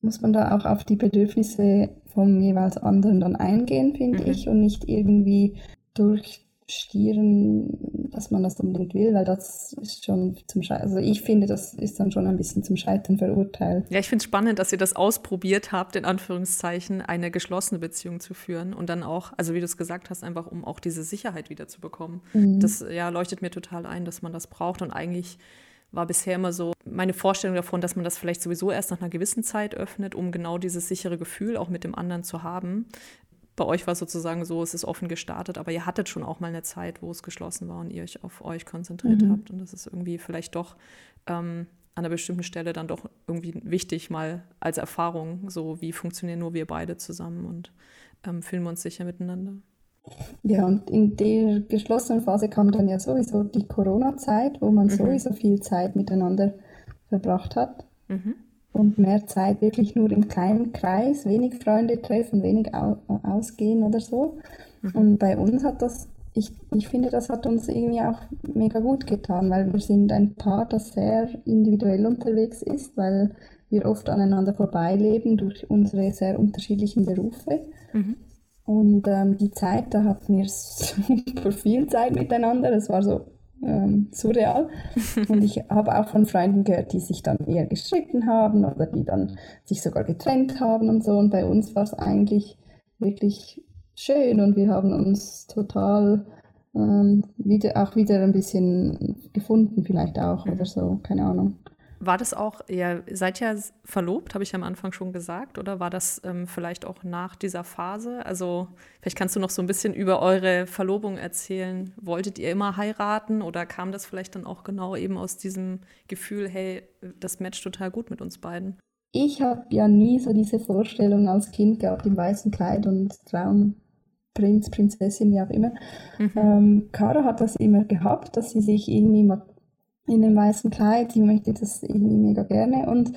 muss man da auch auf die Bedürfnisse vom jeweils anderen dann eingehen, finde mhm. ich, und nicht irgendwie durch stieren, dass man das unbedingt will, weil das ist schon zum Scheitern. Also ich finde, das ist dann schon ein bisschen zum Scheitern verurteilt. Ja, ich finde es spannend, dass ihr das ausprobiert habt, in Anführungszeichen, eine geschlossene Beziehung zu führen und dann auch, also wie du es gesagt hast, einfach um auch diese Sicherheit wieder zu bekommen. Mhm. Das ja, leuchtet mir total ein, dass man das braucht und eigentlich war bisher immer so meine Vorstellung davon, dass man das vielleicht sowieso erst nach einer gewissen Zeit öffnet, um genau dieses sichere Gefühl auch mit dem anderen zu haben bei euch war es sozusagen so, es ist offen gestartet, aber ihr hattet schon auch mal eine Zeit, wo es geschlossen war und ihr euch auf euch konzentriert mhm. habt. Und das ist irgendwie vielleicht doch ähm, an einer bestimmten Stelle dann doch irgendwie wichtig, mal als Erfahrung, so wie funktionieren nur wir beide zusammen und ähm, fühlen wir uns sicher miteinander. Ja, und in der geschlossenen Phase kam dann ja sowieso die Corona-Zeit, wo man mhm. sowieso viel Zeit miteinander verbracht hat. Mhm und mehr Zeit wirklich nur im kleinen Kreis, wenig Freunde treffen, wenig au ausgehen oder so. Mhm. Und bei uns hat das, ich, ich finde, das hat uns irgendwie auch mega gut getan, weil wir sind ein Paar, das sehr individuell unterwegs ist, weil wir oft aneinander vorbeileben durch unsere sehr unterschiedlichen Berufe. Mhm. Und ähm, die Zeit, da hatten wir super viel Zeit miteinander. Das war so ähm, surreal. Und ich habe auch von Freunden gehört, die sich dann eher gestritten haben oder die dann sich sogar getrennt haben und so. Und bei uns war es eigentlich wirklich schön und wir haben uns total ähm, wieder, auch wieder ein bisschen gefunden, vielleicht auch oder so, keine Ahnung. War das auch, ihr seid ja verlobt, habe ich am Anfang schon gesagt, oder war das ähm, vielleicht auch nach dieser Phase? Also vielleicht kannst du noch so ein bisschen über eure Verlobung erzählen. Wolltet ihr immer heiraten oder kam das vielleicht dann auch genau eben aus diesem Gefühl, hey, das matcht total gut mit uns beiden? Ich habe ja nie so diese Vorstellung als Kind gehabt im weißen Kleid und Traumprinz, Prinzessin, wie auch immer. Mhm. Ähm, Caro hat das immer gehabt, dass sie sich irgendwie mal in dem weißen Kleid. Sie möchte das irgendwie mega gerne und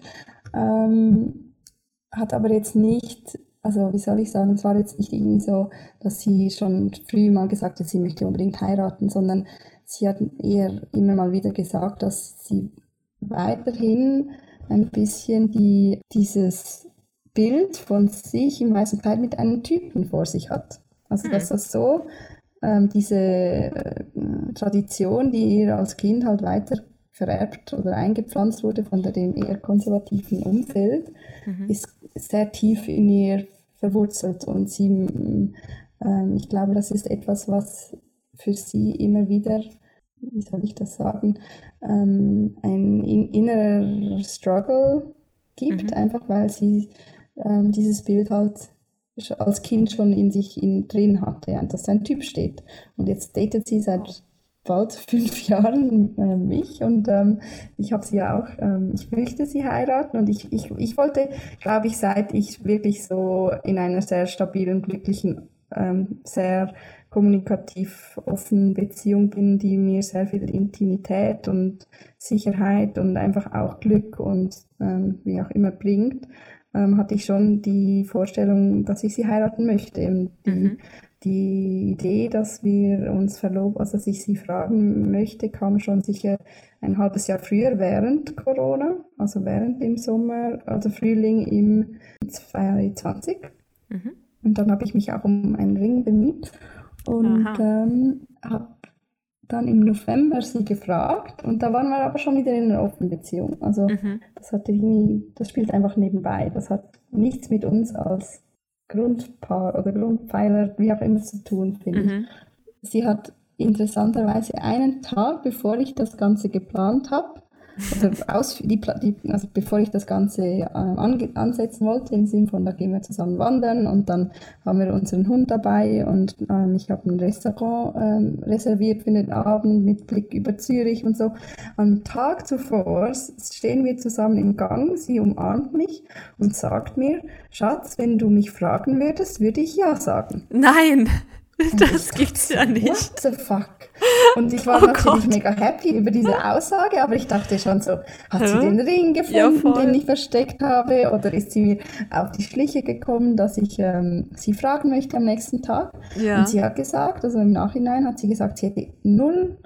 ähm, hat aber jetzt nicht, also wie soll ich sagen, es war jetzt nicht irgendwie so, dass sie schon früh mal gesagt hat, sie möchte unbedingt heiraten, sondern sie hat eher immer mal wieder gesagt, dass sie weiterhin ein bisschen die, dieses Bild von sich im weißen Kleid mit einem Typen vor sich hat. Also dass mhm. das so ähm, diese äh, Tradition, die ihr als Kind halt weiter vererbt oder eingepflanzt wurde von dem eher konservativen Umfeld, mhm. ist sehr tief in ihr verwurzelt und sie, ähm, ich glaube, das ist etwas, was für sie immer wieder, wie soll ich das sagen, ähm, ein in, innerer Struggle gibt, mhm. einfach weil sie ähm, dieses Bild halt als Kind schon in sich in, drin hatte, ja, dass ein Typ steht. Und jetzt datet sie seit bald fünf Jahren äh, mich und ähm, ich habe sie ja auch, ähm, ich möchte sie heiraten und ich, ich, ich wollte, glaube ich, seit ich wirklich so in einer sehr stabilen, glücklichen, ähm, sehr kommunikativ offenen Beziehung bin, die mir sehr viel Intimität und Sicherheit und einfach auch Glück und ähm, wie auch immer bringt, ähm, hatte ich schon die Vorstellung, dass ich sie heiraten möchte. Die, mhm. die Idee, dass wir uns verloben, also dass ich sie fragen möchte, kam schon sicher ein halbes Jahr früher während Corona, also während dem Sommer, also Frühling im 2020. Mhm. Und dann habe ich mich auch um einen Ring bemüht und ähm, habe dann im November sie gefragt und da waren wir aber schon wieder in einer offenen Beziehung. Also mhm. das hatte irgendwie, das spielt einfach nebenbei. Das hat nichts mit uns als Grundpaar oder Grundpfeiler, wie auch immer zu tun, finde mhm. ich. Sie hat interessanterweise einen Tag, bevor ich das Ganze geplant habe, also, aus, die, die, also bevor ich das Ganze äh, an, ansetzen wollte, im Sinne von, da gehen wir zusammen wandern und dann haben wir unseren Hund dabei und ähm, ich habe ein Restaurant ähm, reserviert für den Abend mit Blick über Zürich und so. Am Tag zuvor stehen wir zusammen im Gang, sie umarmt mich und sagt mir, Schatz, wenn du mich fragen würdest, würde ich ja sagen. Nein! Das gibt's ja nicht. What the fuck? Und ich war oh natürlich Gott. mega happy über diese Aussage, aber ich dachte schon so, hat Hä? sie den Ring gefunden, ja, den ich versteckt habe? Oder ist sie mir auf die Schliche gekommen, dass ich ähm, sie fragen möchte am nächsten Tag? Ja. Und sie hat gesagt, also im Nachhinein hat sie gesagt, sie hätte null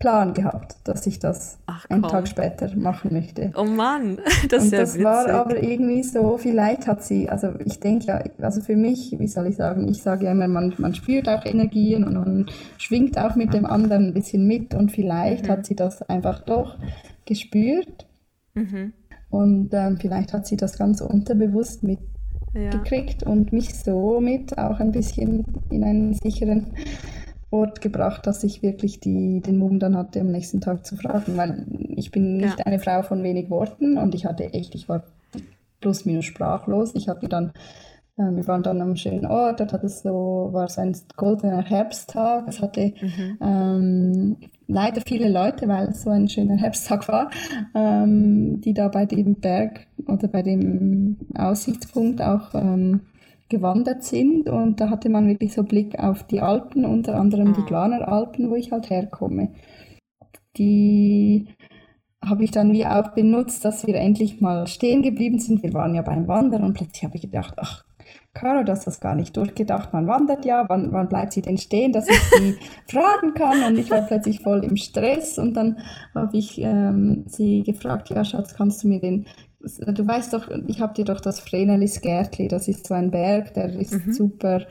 Plan gehabt, dass ich das Ach, einen Tag später machen möchte. Oh Mann, das ist ja das witzig. war aber irgendwie so, vielleicht hat sie, also ich denke ja, also für mich, wie soll ich sagen, ich sage ja immer, man, man spürt auch Energien und man schwingt auch mit dem anderen ein bisschen mit und vielleicht mhm. hat sie das einfach doch gespürt mhm. und ähm, vielleicht hat sie das ganz unterbewusst mitgekriegt ja. und mich somit auch ein bisschen in einen sicheren Ort gebracht, dass ich wirklich die, den Mumm dann hatte, am nächsten Tag zu fragen, weil ich bin nicht ja. eine Frau von wenig Worten und ich hatte echt, ich war plus minus sprachlos. Ich hatte dann, äh, wir waren dann am schönen Ort, dort hat es so, war so ein goldener Herbsttag. Es hatte mhm. ähm, leider viele Leute, weil es so ein schöner Herbsttag war, ähm, die da bei dem Berg oder bei dem Aussichtspunkt auch ähm, gewandert sind und da hatte man wirklich so Blick auf die Alpen, unter anderem die ah. Glaner Alpen, wo ich halt herkomme. Die habe ich dann wie auch benutzt, dass wir endlich mal stehen geblieben sind. Wir waren ja beim Wandern und plötzlich habe ich gedacht, ach, Caro, das gar nicht durchgedacht. Man wandert ja, wann, wann bleibt sie denn stehen, dass ich sie fragen kann? Und ich war plötzlich voll im Stress und dann habe ich ähm, sie gefragt, ja Schatz, kannst du mir den du weißt doch, ich habe dir doch das Vrenelis Gärtli, das ist so ein Berg, der ist mhm. super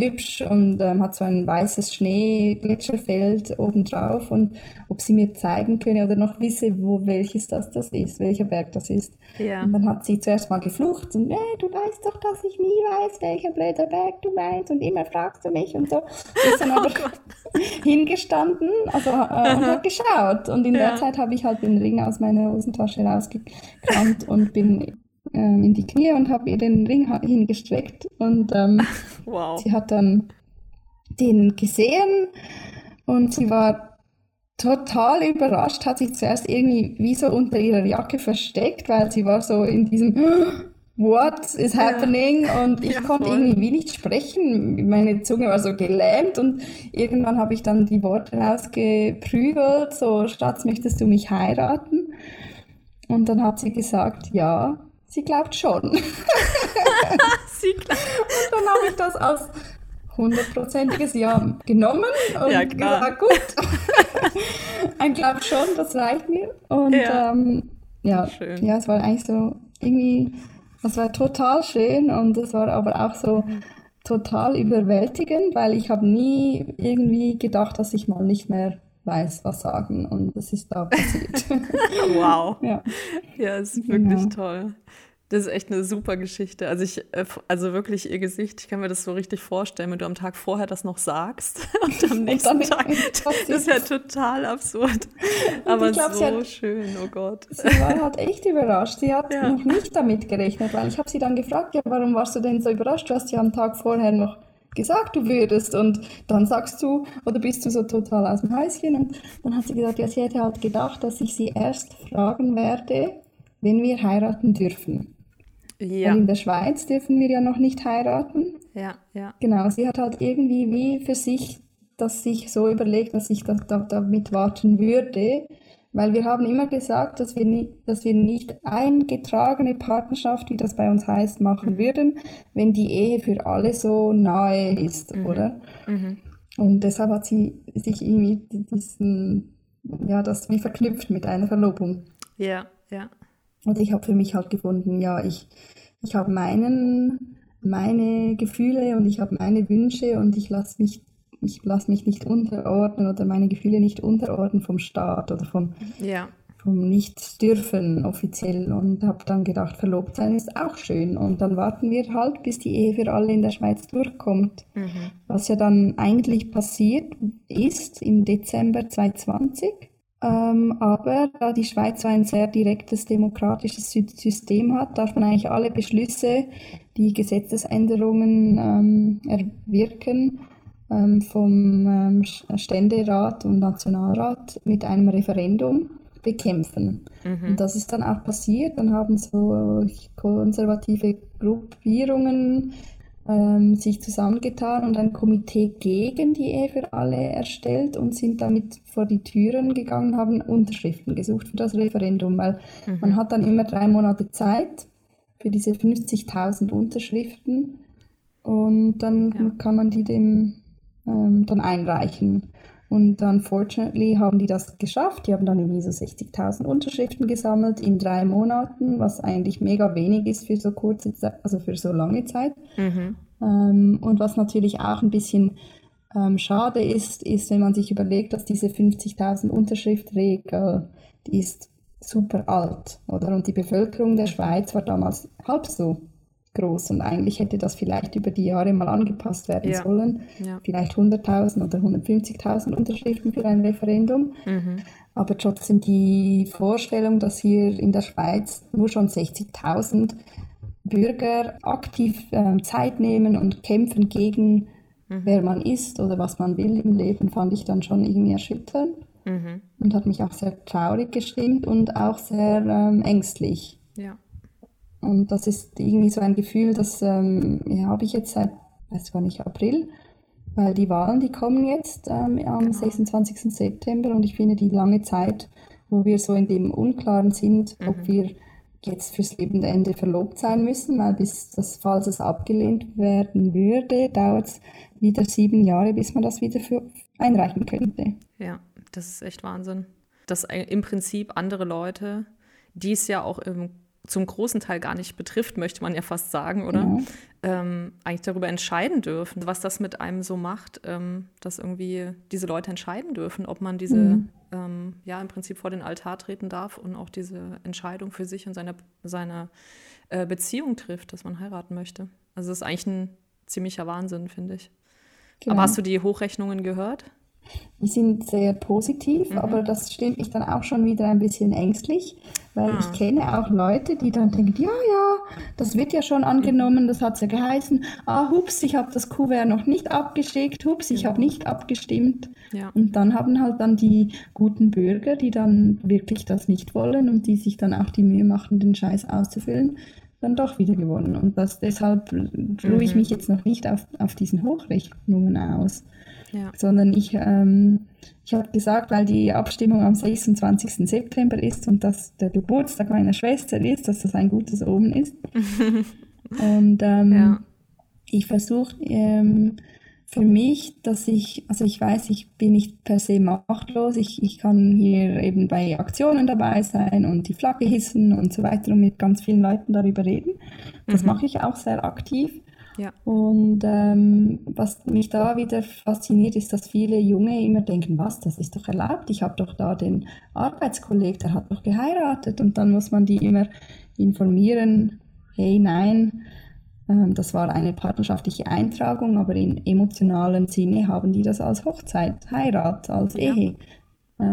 hübsch und ähm, hat so ein weißes Schnee-Gletscherfeld obendrauf und ob sie mir zeigen könne oder noch wisse, wo welches das, das ist, welcher Berg das ist. Ja. Und dann hat sie zuerst mal geflucht und, äh, du weißt doch, dass ich nie weiß, welcher blöder Berg du meinst und immer fragst du mich und so. Ist dann oh aber oh hingestanden also, äh, und hat geschaut und in ja. der Zeit habe ich halt den Ring aus meiner Hosentasche rausgekramt und bin ähm, in die Knie und habe ihr den Ring hingestreckt. Und ähm, wow. sie hat dann den gesehen und sie war total überrascht, hat sich zuerst irgendwie wie so unter ihrer Jacke versteckt, weil sie war so in diesem What is happening? Ja. Und ich ja, konnte voll. irgendwie nicht sprechen. Meine Zunge war so gelähmt und irgendwann habe ich dann die Worte rausgeprügelt, so Schatz, möchtest du mich heiraten? Und dann hat sie gesagt, ja. Sie glaubt schon. sie glaubt. Und dann habe ich das als hundertprozentiges Ja genommen und ja, gesagt, gut. Ein Glaub schon, das reicht mir. Und ja, ähm, ja, schön. ja, es war eigentlich so irgendwie, es war total schön und es war aber auch so total überwältigend, weil ich habe nie irgendwie gedacht, dass ich mal nicht mehr weiß, was sagen und es ist da passiert. wow. ja. ja, ist wirklich genau. toll. Das ist echt eine super Geschichte. Also ich, äh, also wirklich ihr Gesicht, ich kann mir das so richtig vorstellen, wenn du am Tag vorher das noch sagst und am nächsten und Tag. Das ist ja total absurd. Aber glaub, so hat, schön, oh Gott. Sie war halt echt überrascht. Sie hat ja. noch nicht damit gerechnet, weil ich habe sie dann gefragt, ja, warum warst du denn so überrascht? Du hast ja am Tag vorher noch gesagt, du würdest und dann sagst du oder bist du so total aus dem Häuschen und dann hat sie gesagt, ja, sie hätte halt gedacht, dass ich sie erst fragen werde, wenn wir heiraten dürfen. Ja. Weil in der Schweiz dürfen wir ja noch nicht heiraten. Ja, ja. Genau, sie hat halt irgendwie wie für sich das sich so überlegt, dass ich da, da, damit warten würde. Weil wir haben immer gesagt, dass wir, nie, dass wir nicht eingetragene Partnerschaft, wie das bei uns heißt, machen würden, wenn die Ehe für alle so nahe ist, mhm. oder? Mhm. Und deshalb hat sie sich irgendwie diesen, ja, das wie verknüpft mit einer Verlobung. Ja, ja. Und ich habe für mich halt gefunden, ja, ich, ich habe meinen, meine Gefühle und ich habe meine Wünsche und ich lasse mich, ich lass mich nicht unterordnen oder meine Gefühle nicht unterordnen vom Staat oder vom, ja. vom Nicht-Dürfen offiziell und habe dann gedacht, verlobt sein ist auch schön und dann warten wir halt, bis die Ehe für alle in der Schweiz durchkommt. Mhm. Was ja dann eigentlich passiert ist im Dezember 2020 ähm, aber da die Schweiz so ein sehr direktes demokratisches System hat, darf man eigentlich alle Beschlüsse, die Gesetzesänderungen ähm, erwirken, vom ähm, Ständerat und Nationalrat mit einem Referendum bekämpfen. Mhm. Und das ist dann auch passiert. Dann haben so konservative Gruppierungen ähm, sich zusammengetan und ein Komitee gegen die Ehe für alle erstellt und sind damit vor die Türen gegangen, haben Unterschriften gesucht für das Referendum, weil mhm. man hat dann immer drei Monate Zeit für diese 50.000 Unterschriften und dann ja. kann man die dem ähm, dann einreichen. Und dann, fortunately, haben die das geschafft. Die haben dann irgendwie so 60.000 Unterschriften gesammelt in drei Monaten, was eigentlich mega wenig ist für so kurze Zeit, also für so lange Zeit. Mhm. Ähm, und was natürlich auch ein bisschen ähm, schade ist, ist, wenn man sich überlegt, dass diese 50.000 Unterschriftregel, die ist super alt, oder? Und die Bevölkerung der Schweiz war damals halb so groß und eigentlich hätte das vielleicht über die Jahre mal angepasst werden ja. sollen. Ja. Vielleicht 100.000 oder 150.000 Unterschriften für ein Referendum. Mhm. Aber trotzdem die Vorstellung, dass hier in der Schweiz nur schon 60.000 Bürger aktiv äh, Zeit nehmen und kämpfen gegen mhm. wer man ist oder was man will im Leben, fand ich dann schon irgendwie erschütternd mhm. und hat mich auch sehr traurig gestimmt und auch sehr ähm, ängstlich. Ja. Und das ist irgendwie so ein Gefühl, das ähm, ja, habe ich jetzt seit, weiß gar nicht, April, weil die Wahlen, die kommen jetzt ähm, am genau. 26. September und ich finde die lange Zeit, wo wir so in dem Unklaren sind, mhm. ob wir jetzt fürs Lebensende verlobt sein müssen, weil bis das, falls es abgelehnt werden würde, dauert es wieder sieben Jahre, bis man das wieder für einreichen könnte. Ja, das ist echt Wahnsinn. Dass im Prinzip andere Leute, die es ja auch im zum großen Teil gar nicht betrifft, möchte man ja fast sagen, oder? Genau. Ähm, eigentlich darüber entscheiden dürfen, was das mit einem so macht, ähm, dass irgendwie diese Leute entscheiden dürfen, ob man diese, Mhm. ähm, ja, im Prinzip vor den Altar treten darf und auch diese Entscheidung für sich und seine, seine äh, Beziehung trifft, dass man heiraten möchte. Also das ist eigentlich ein ziemlicher Wahnsinn, finde ich. Genau. Aber hast du die Hochrechnungen gehört? Die sind sehr positiv, Mhm. aber das stimmt mich dann auch schon wieder ein bisschen ängstlich, weil Ah. ich kenne auch Leute, die dann denken, ja, ja, das wird ja schon angenommen, das hat es ja geheißen. Ah, hups, ich habe das Kuvert noch nicht abgeschickt, hups, ich habe nicht abgestimmt. Ja. Und dann haben halt dann die guten Bürger, die dann wirklich das nicht wollen und die sich dann auch die Mühe machen, den Scheiß auszufüllen, dann doch wieder gewonnen. Und das, deshalb ruhe ich Mhm. mich jetzt noch nicht auf, auf diesen Hochrechnungen aus Ja. sondern ich, ähm, ich habe gesagt, weil die Abstimmung am 26. September ist und das der Geburtstag meiner Schwester ist, dass das ein gutes Omen ist. und ähm, Ja. ich versuche ähm, für mich, dass ich, also ich weiß, ich bin nicht per se machtlos, ich, ich kann hier eben bei Aktionen dabei sein und die Flagge hissen und so weiter und mit ganz vielen Leuten darüber reden. Das Mhm. mache ich auch sehr aktiv. Ja. Und ähm, was mich da wieder fasziniert, ist, dass viele Junge immer denken, was, das ist doch erlaubt, ich habe doch da den Arbeitskollegen, der hat doch geheiratet und dann muss man die immer informieren, hey, nein, ähm, das war eine partnerschaftliche Eintragung, aber in emotionalen Sinne haben die das als Hochzeit, Heirat, als Ja. Ehe ähm,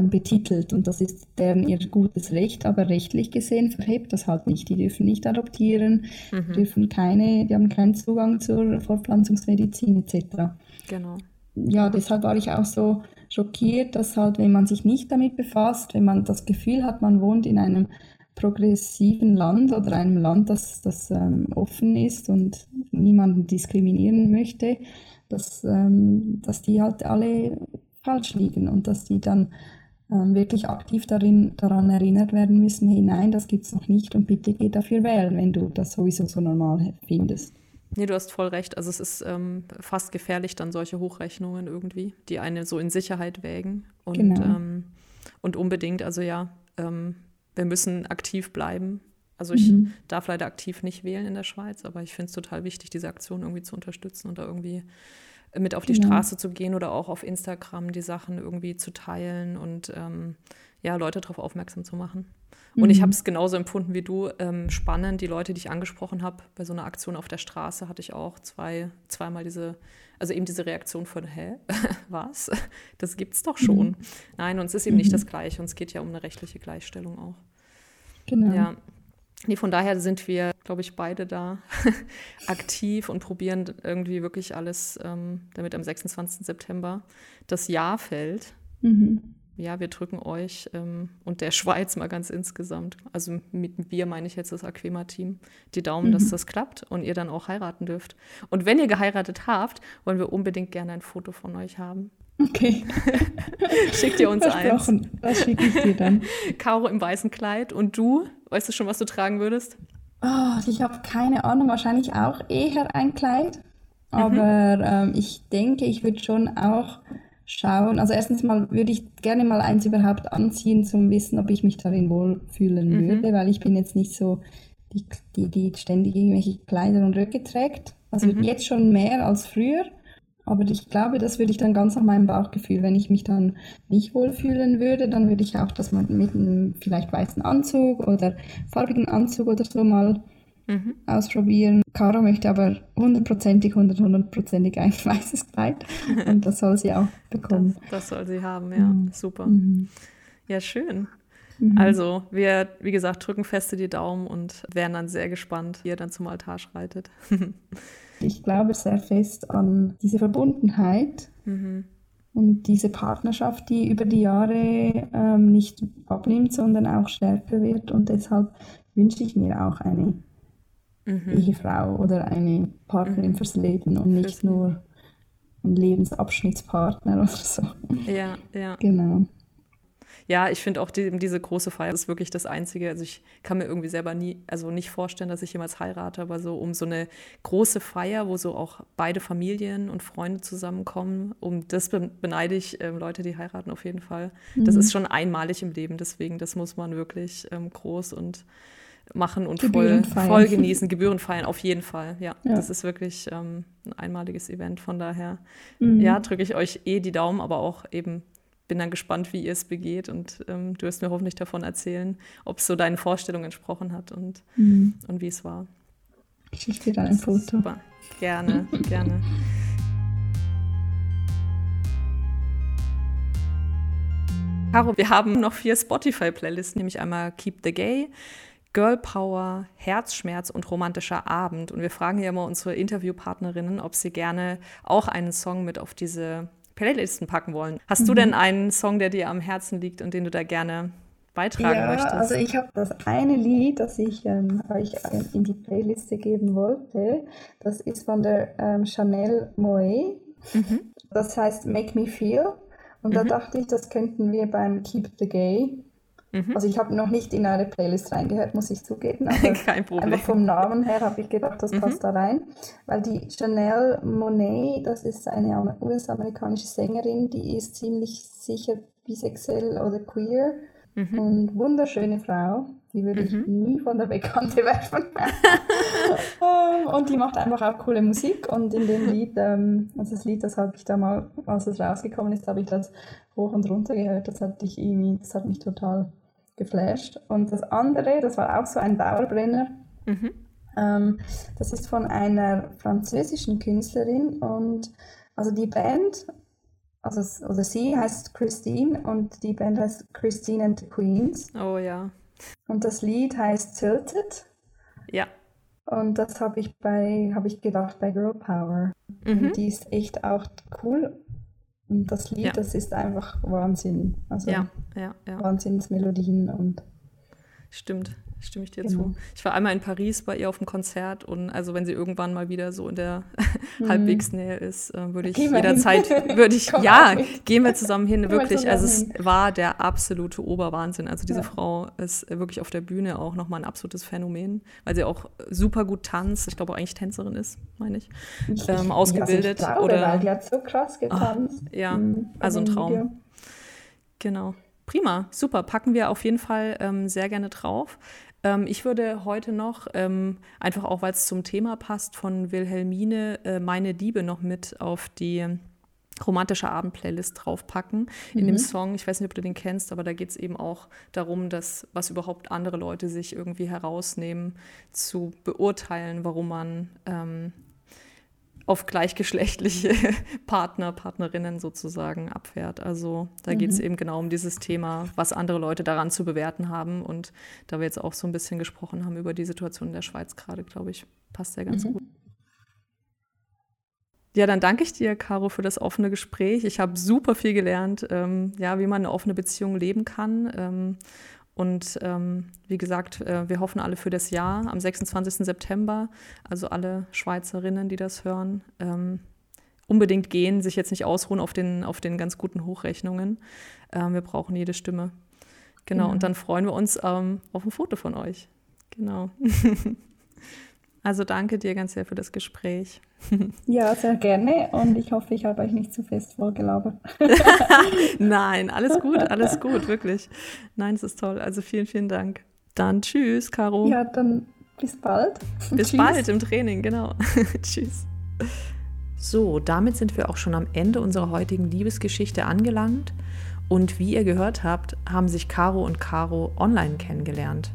betitelt und das ist deren ihr gutes Recht, aber rechtlich gesehen verhebt das halt nicht. Die dürfen nicht adoptieren, Mhm. dürfen keine, die haben keinen Zugang zur Fortpflanzungsmedizin etc. Genau. Ja, deshalb war ich auch so schockiert, dass halt, wenn man sich nicht damit befasst, wenn man das Gefühl hat, man wohnt in einem progressiven Land oder einem Land, das, das ähm, offen ist und niemanden diskriminieren möchte, dass, ähm, dass die halt alle falsch liegen und dass die dann ähm, wirklich aktiv darin, daran erinnert werden müssen, hey nein, das gibt's noch nicht und bitte geh dafür wählen, wenn du das sowieso so normal findest. Nee, du hast voll recht. Also es ist ähm, fast gefährlich, dann solche Hochrechnungen irgendwie, die eine so in Sicherheit wägen. Und, Genau. ähm, und unbedingt, also ja, ähm, wir müssen aktiv bleiben. Also ich Mhm. darf leider aktiv nicht wählen in der Schweiz, aber ich finde es total wichtig, diese Aktion irgendwie zu unterstützen und da irgendwie mit auf die Genau. Straße zu gehen oder auch auf Instagram die Sachen irgendwie zu teilen und ähm, ja, Leute darauf aufmerksam zu machen. Und ich Mhm. habe es genauso empfunden wie du. Ähm, spannend, die Leute, die ich angesprochen habe, bei so einer Aktion auf der Straße hatte ich auch zwei, zweimal diese, also eben diese Reaktion von, hä, was? Das gibt's doch schon. Nein, und es ist eben nicht das Gleiche und es geht ja um eine rechtliche Gleichstellung auch. Genau. Ja. Nee, von daher sind wir, glaube ich, beide da aktiv und probieren irgendwie wirklich alles, ähm, damit am 26. September das Jahr fällt. Mhm. Ja, wir drücken euch ähm, und der Schweiz mal ganz insgesamt, also mit wir meine ich jetzt das Aquema-Team, die Daumen, dass das klappt und ihr dann auch heiraten dürft. Und wenn ihr geheiratet habt, wollen wir unbedingt gerne ein Foto von euch haben. Okay, Schickt ihr uns eins. versprochen. Das schicke ich dir dann. Caro im weißen Kleid und du, weißt du schon, was du tragen würdest? Oh, ich habe keine Ahnung, wahrscheinlich auch eher ein Kleid. Aber ähm, ich denke, ich würde schon auch schauen. Also erstens mal würde ich gerne mal eins überhaupt anziehen, zum Wissen, ob ich mich darin wohlfühlen Mhm. würde, weil ich bin jetzt nicht so die, die, die ständig irgendwelche Kleider und Röcke trägt. Also Mhm. jetzt schon mehr als früher. Aber ich glaube, das würde ich dann ganz nach meinem Bauchgefühl. Wenn ich mich dann nicht wohlfühlen würde, dann würde ich auch das mal mit einem vielleicht weißen Anzug oder farbigen Anzug oder so mal Mhm. ausprobieren. Caro möchte aber hundertprozentig, hundert, hundertprozentig ein weißes Kleid und das soll sie auch Das, bekommen. das soll sie haben, ja. Super. Mhm. Ja, schön. Mhm. Also, wir, wie gesagt, drücken feste die Daumen und wären dann sehr gespannt, wie ihr dann zum Altar schreitet. Ich glaube sehr fest an diese Verbundenheit Mhm. und diese Partnerschaft, die über die Jahre ähm, nicht abnimmt, sondern auch stärker wird. Und deshalb wünsche ich mir auch eine Mhm. Ehefrau oder eine Partnerin fürs Leben und nicht nur ein Lebensabschnittspartner oder so. Ja, ja. Genau. Ja, ich finde auch die, diese große Feier ist wirklich das Einzige. Also ich kann mir irgendwie selber nie, also nicht vorstellen, dass ich jemals heirate, aber so um so eine große Feier, wo so auch beide Familien und Freunde zusammenkommen, um das be- beneide ich ähm, Leute, die heiraten auf jeden Fall. Das ist schon einmalig im Leben, deswegen das muss man wirklich ähm, groß und machen und voll, voll genießen, Gebühren feiern, auf jeden Fall. Ja, ja. das ist wirklich ähm, ein einmaliges Event. Von daher, mhm. ja, drücke ich euch eh die Daumen, aber auch eben bin dann gespannt, wie ihr es begeht und ähm, du wirst mir hoffentlich davon erzählen, ob es so deinen Vorstellungen entsprochen hat und, mhm. und wie es war. Ich schicke dir dann ein Foto. Super, gerne, gerne. Caro, wir haben noch vier Spotify-Playlists, nämlich einmal Keep the Gay, Girl Power, Herzschmerz und romantischer Abend. Und wir fragen ja immer unsere Interviewpartnerinnen, ob sie gerne auch einen Song mit auf diese Playlisten packen wollen. Hast mhm. du denn einen Song, der dir am Herzen liegt und den du da gerne beitragen ja, möchtest? Also ich habe das eine Lied, das ich ähm, euch in die Playliste geben wollte. Das ist von der ähm, Chanel Moe. Mhm. Das heißt Make Me Feel. Und mhm. da dachte ich, das könnten wir beim Keep the Gay Mhm. Also ich habe noch nicht in eine Playlist reingehört, muss ich zugeben. Aber Kein Problem. Einfach vom Namen her habe ich gedacht, das mhm. passt da rein. Weil die Chanel Monet, das ist eine US-amerikanische Sängerin, die ist ziemlich sicher bisexuell oder queer mhm. und wunderschöne Frau. Die würde ich mhm. nie von der Bekannte werfen. Ähm, und die macht einfach auch coole Musik. Und in dem Lied, ähm, also das Lied, das habe ich da mal, als es rausgekommen ist, habe ich das hoch und runter gehört. Das hat, ich irgendwie, das hat mich total geflasht. Und das andere, das war auch so ein Dauerbrenner. Mhm. Ähm, das ist von einer französischen Künstlerin und also die Band, also oder sie heißt Christine und die Band heißt Christine and the Queens. Oh ja. Und das Lied heißt Tilted. Ja. Und das habe ich bei, habe ich gedacht bei Girl Power. Mhm. die ist echt auch cool. Und das Lied, ja. das ist einfach Wahnsinn. Also ja, ja, ja. Wahnsinnsmelodien und. Stimmt stimme ich dir genau. zu. Ich war einmal in Paris bei ihr auf dem Konzert und also wenn sie irgendwann mal wieder so in der mhm. Halbwegsnähe ist, äh, würde ich jederzeit, würde ich, ja, gehen wir zusammen hin, wirklich. Also es war der absolute Oberwahnsinn. Also diese ja. Frau ist wirklich auf der Bühne auch nochmal ein absolutes Phänomen, weil sie auch super gut tanzt. Ich glaube auch eigentlich Tänzerin ist, meine ich. ich ähm, ausgebildet. Also ich glaube, oder, die hat so krass getanzt. Ach, ja, mhm, also ein Traum. Video. Genau. Prima, super. Packen wir auf jeden Fall ähm, sehr gerne drauf. Ähm, ich würde heute noch, ähm, einfach auch weil es zum Thema passt, von Wilhelmine äh, Meine Liebe noch mit auf die romantische Abend-Playlist draufpacken. In mhm. dem Song, ich weiß nicht, ob du den kennst, aber da geht es eben auch darum, dass was überhaupt andere Leute sich irgendwie herausnehmen, zu beurteilen, warum man ähm, auf gleichgeschlechtliche Partner, Partnerinnen sozusagen abfährt. Also da mhm. geht es eben genau um dieses Thema, was andere Leute daran zu bewerten haben. Und da wir jetzt auch so ein bisschen gesprochen haben über die Situation in der Schweiz gerade, glaube ich, passt ja ganz mhm. gut. Ja, dann danke ich dir, Caro, für das offene Gespräch. Ich habe super viel gelernt, ähm, ja, wie man eine offene Beziehung leben kann. Ähm, und ähm, wie gesagt, äh, wir hoffen alle für das Jahr am 26. September, also alle Schweizerinnen, die das hören, ähm, unbedingt gehen, sich jetzt nicht ausruhen auf den, auf den ganz guten Hochrechnungen. Ähm, wir brauchen jede Stimme. Genau, ja. und dann freuen wir uns ähm, auf ein Foto von euch. Genau. Also danke dir ganz sehr für das Gespräch. Ja, sehr gerne und ich hoffe, ich habe euch nicht zu fest vorgelabert. Nein, alles gut, alles gut, wirklich. Nein, es ist toll. Also vielen, vielen Dank. Dann tschüss, Caro. Ja, dann bis bald. Bis tschüss. bald im Training, genau. tschüss. So, damit sind wir auch schon am Ende unserer heutigen Liebesgeschichte angelangt. Und wie ihr gehört habt, haben sich Caro und Caro online kennengelernt.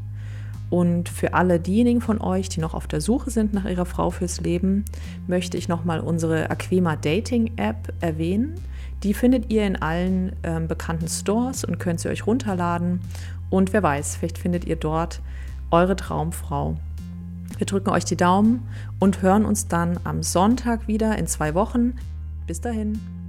Und für alle diejenigen von euch, die noch auf der Suche sind nach ihrer Frau fürs Leben, möchte ich nochmal unsere Aquema Dating App erwähnen. Die findet ihr in allen ähm, bekannten Stores und könnt sie euch runterladen. Und wer weiß, vielleicht findet ihr dort eure Traumfrau. Wir drücken euch die Daumen und hören uns dann am Sonntag wieder in zwei Wochen. Bis dahin.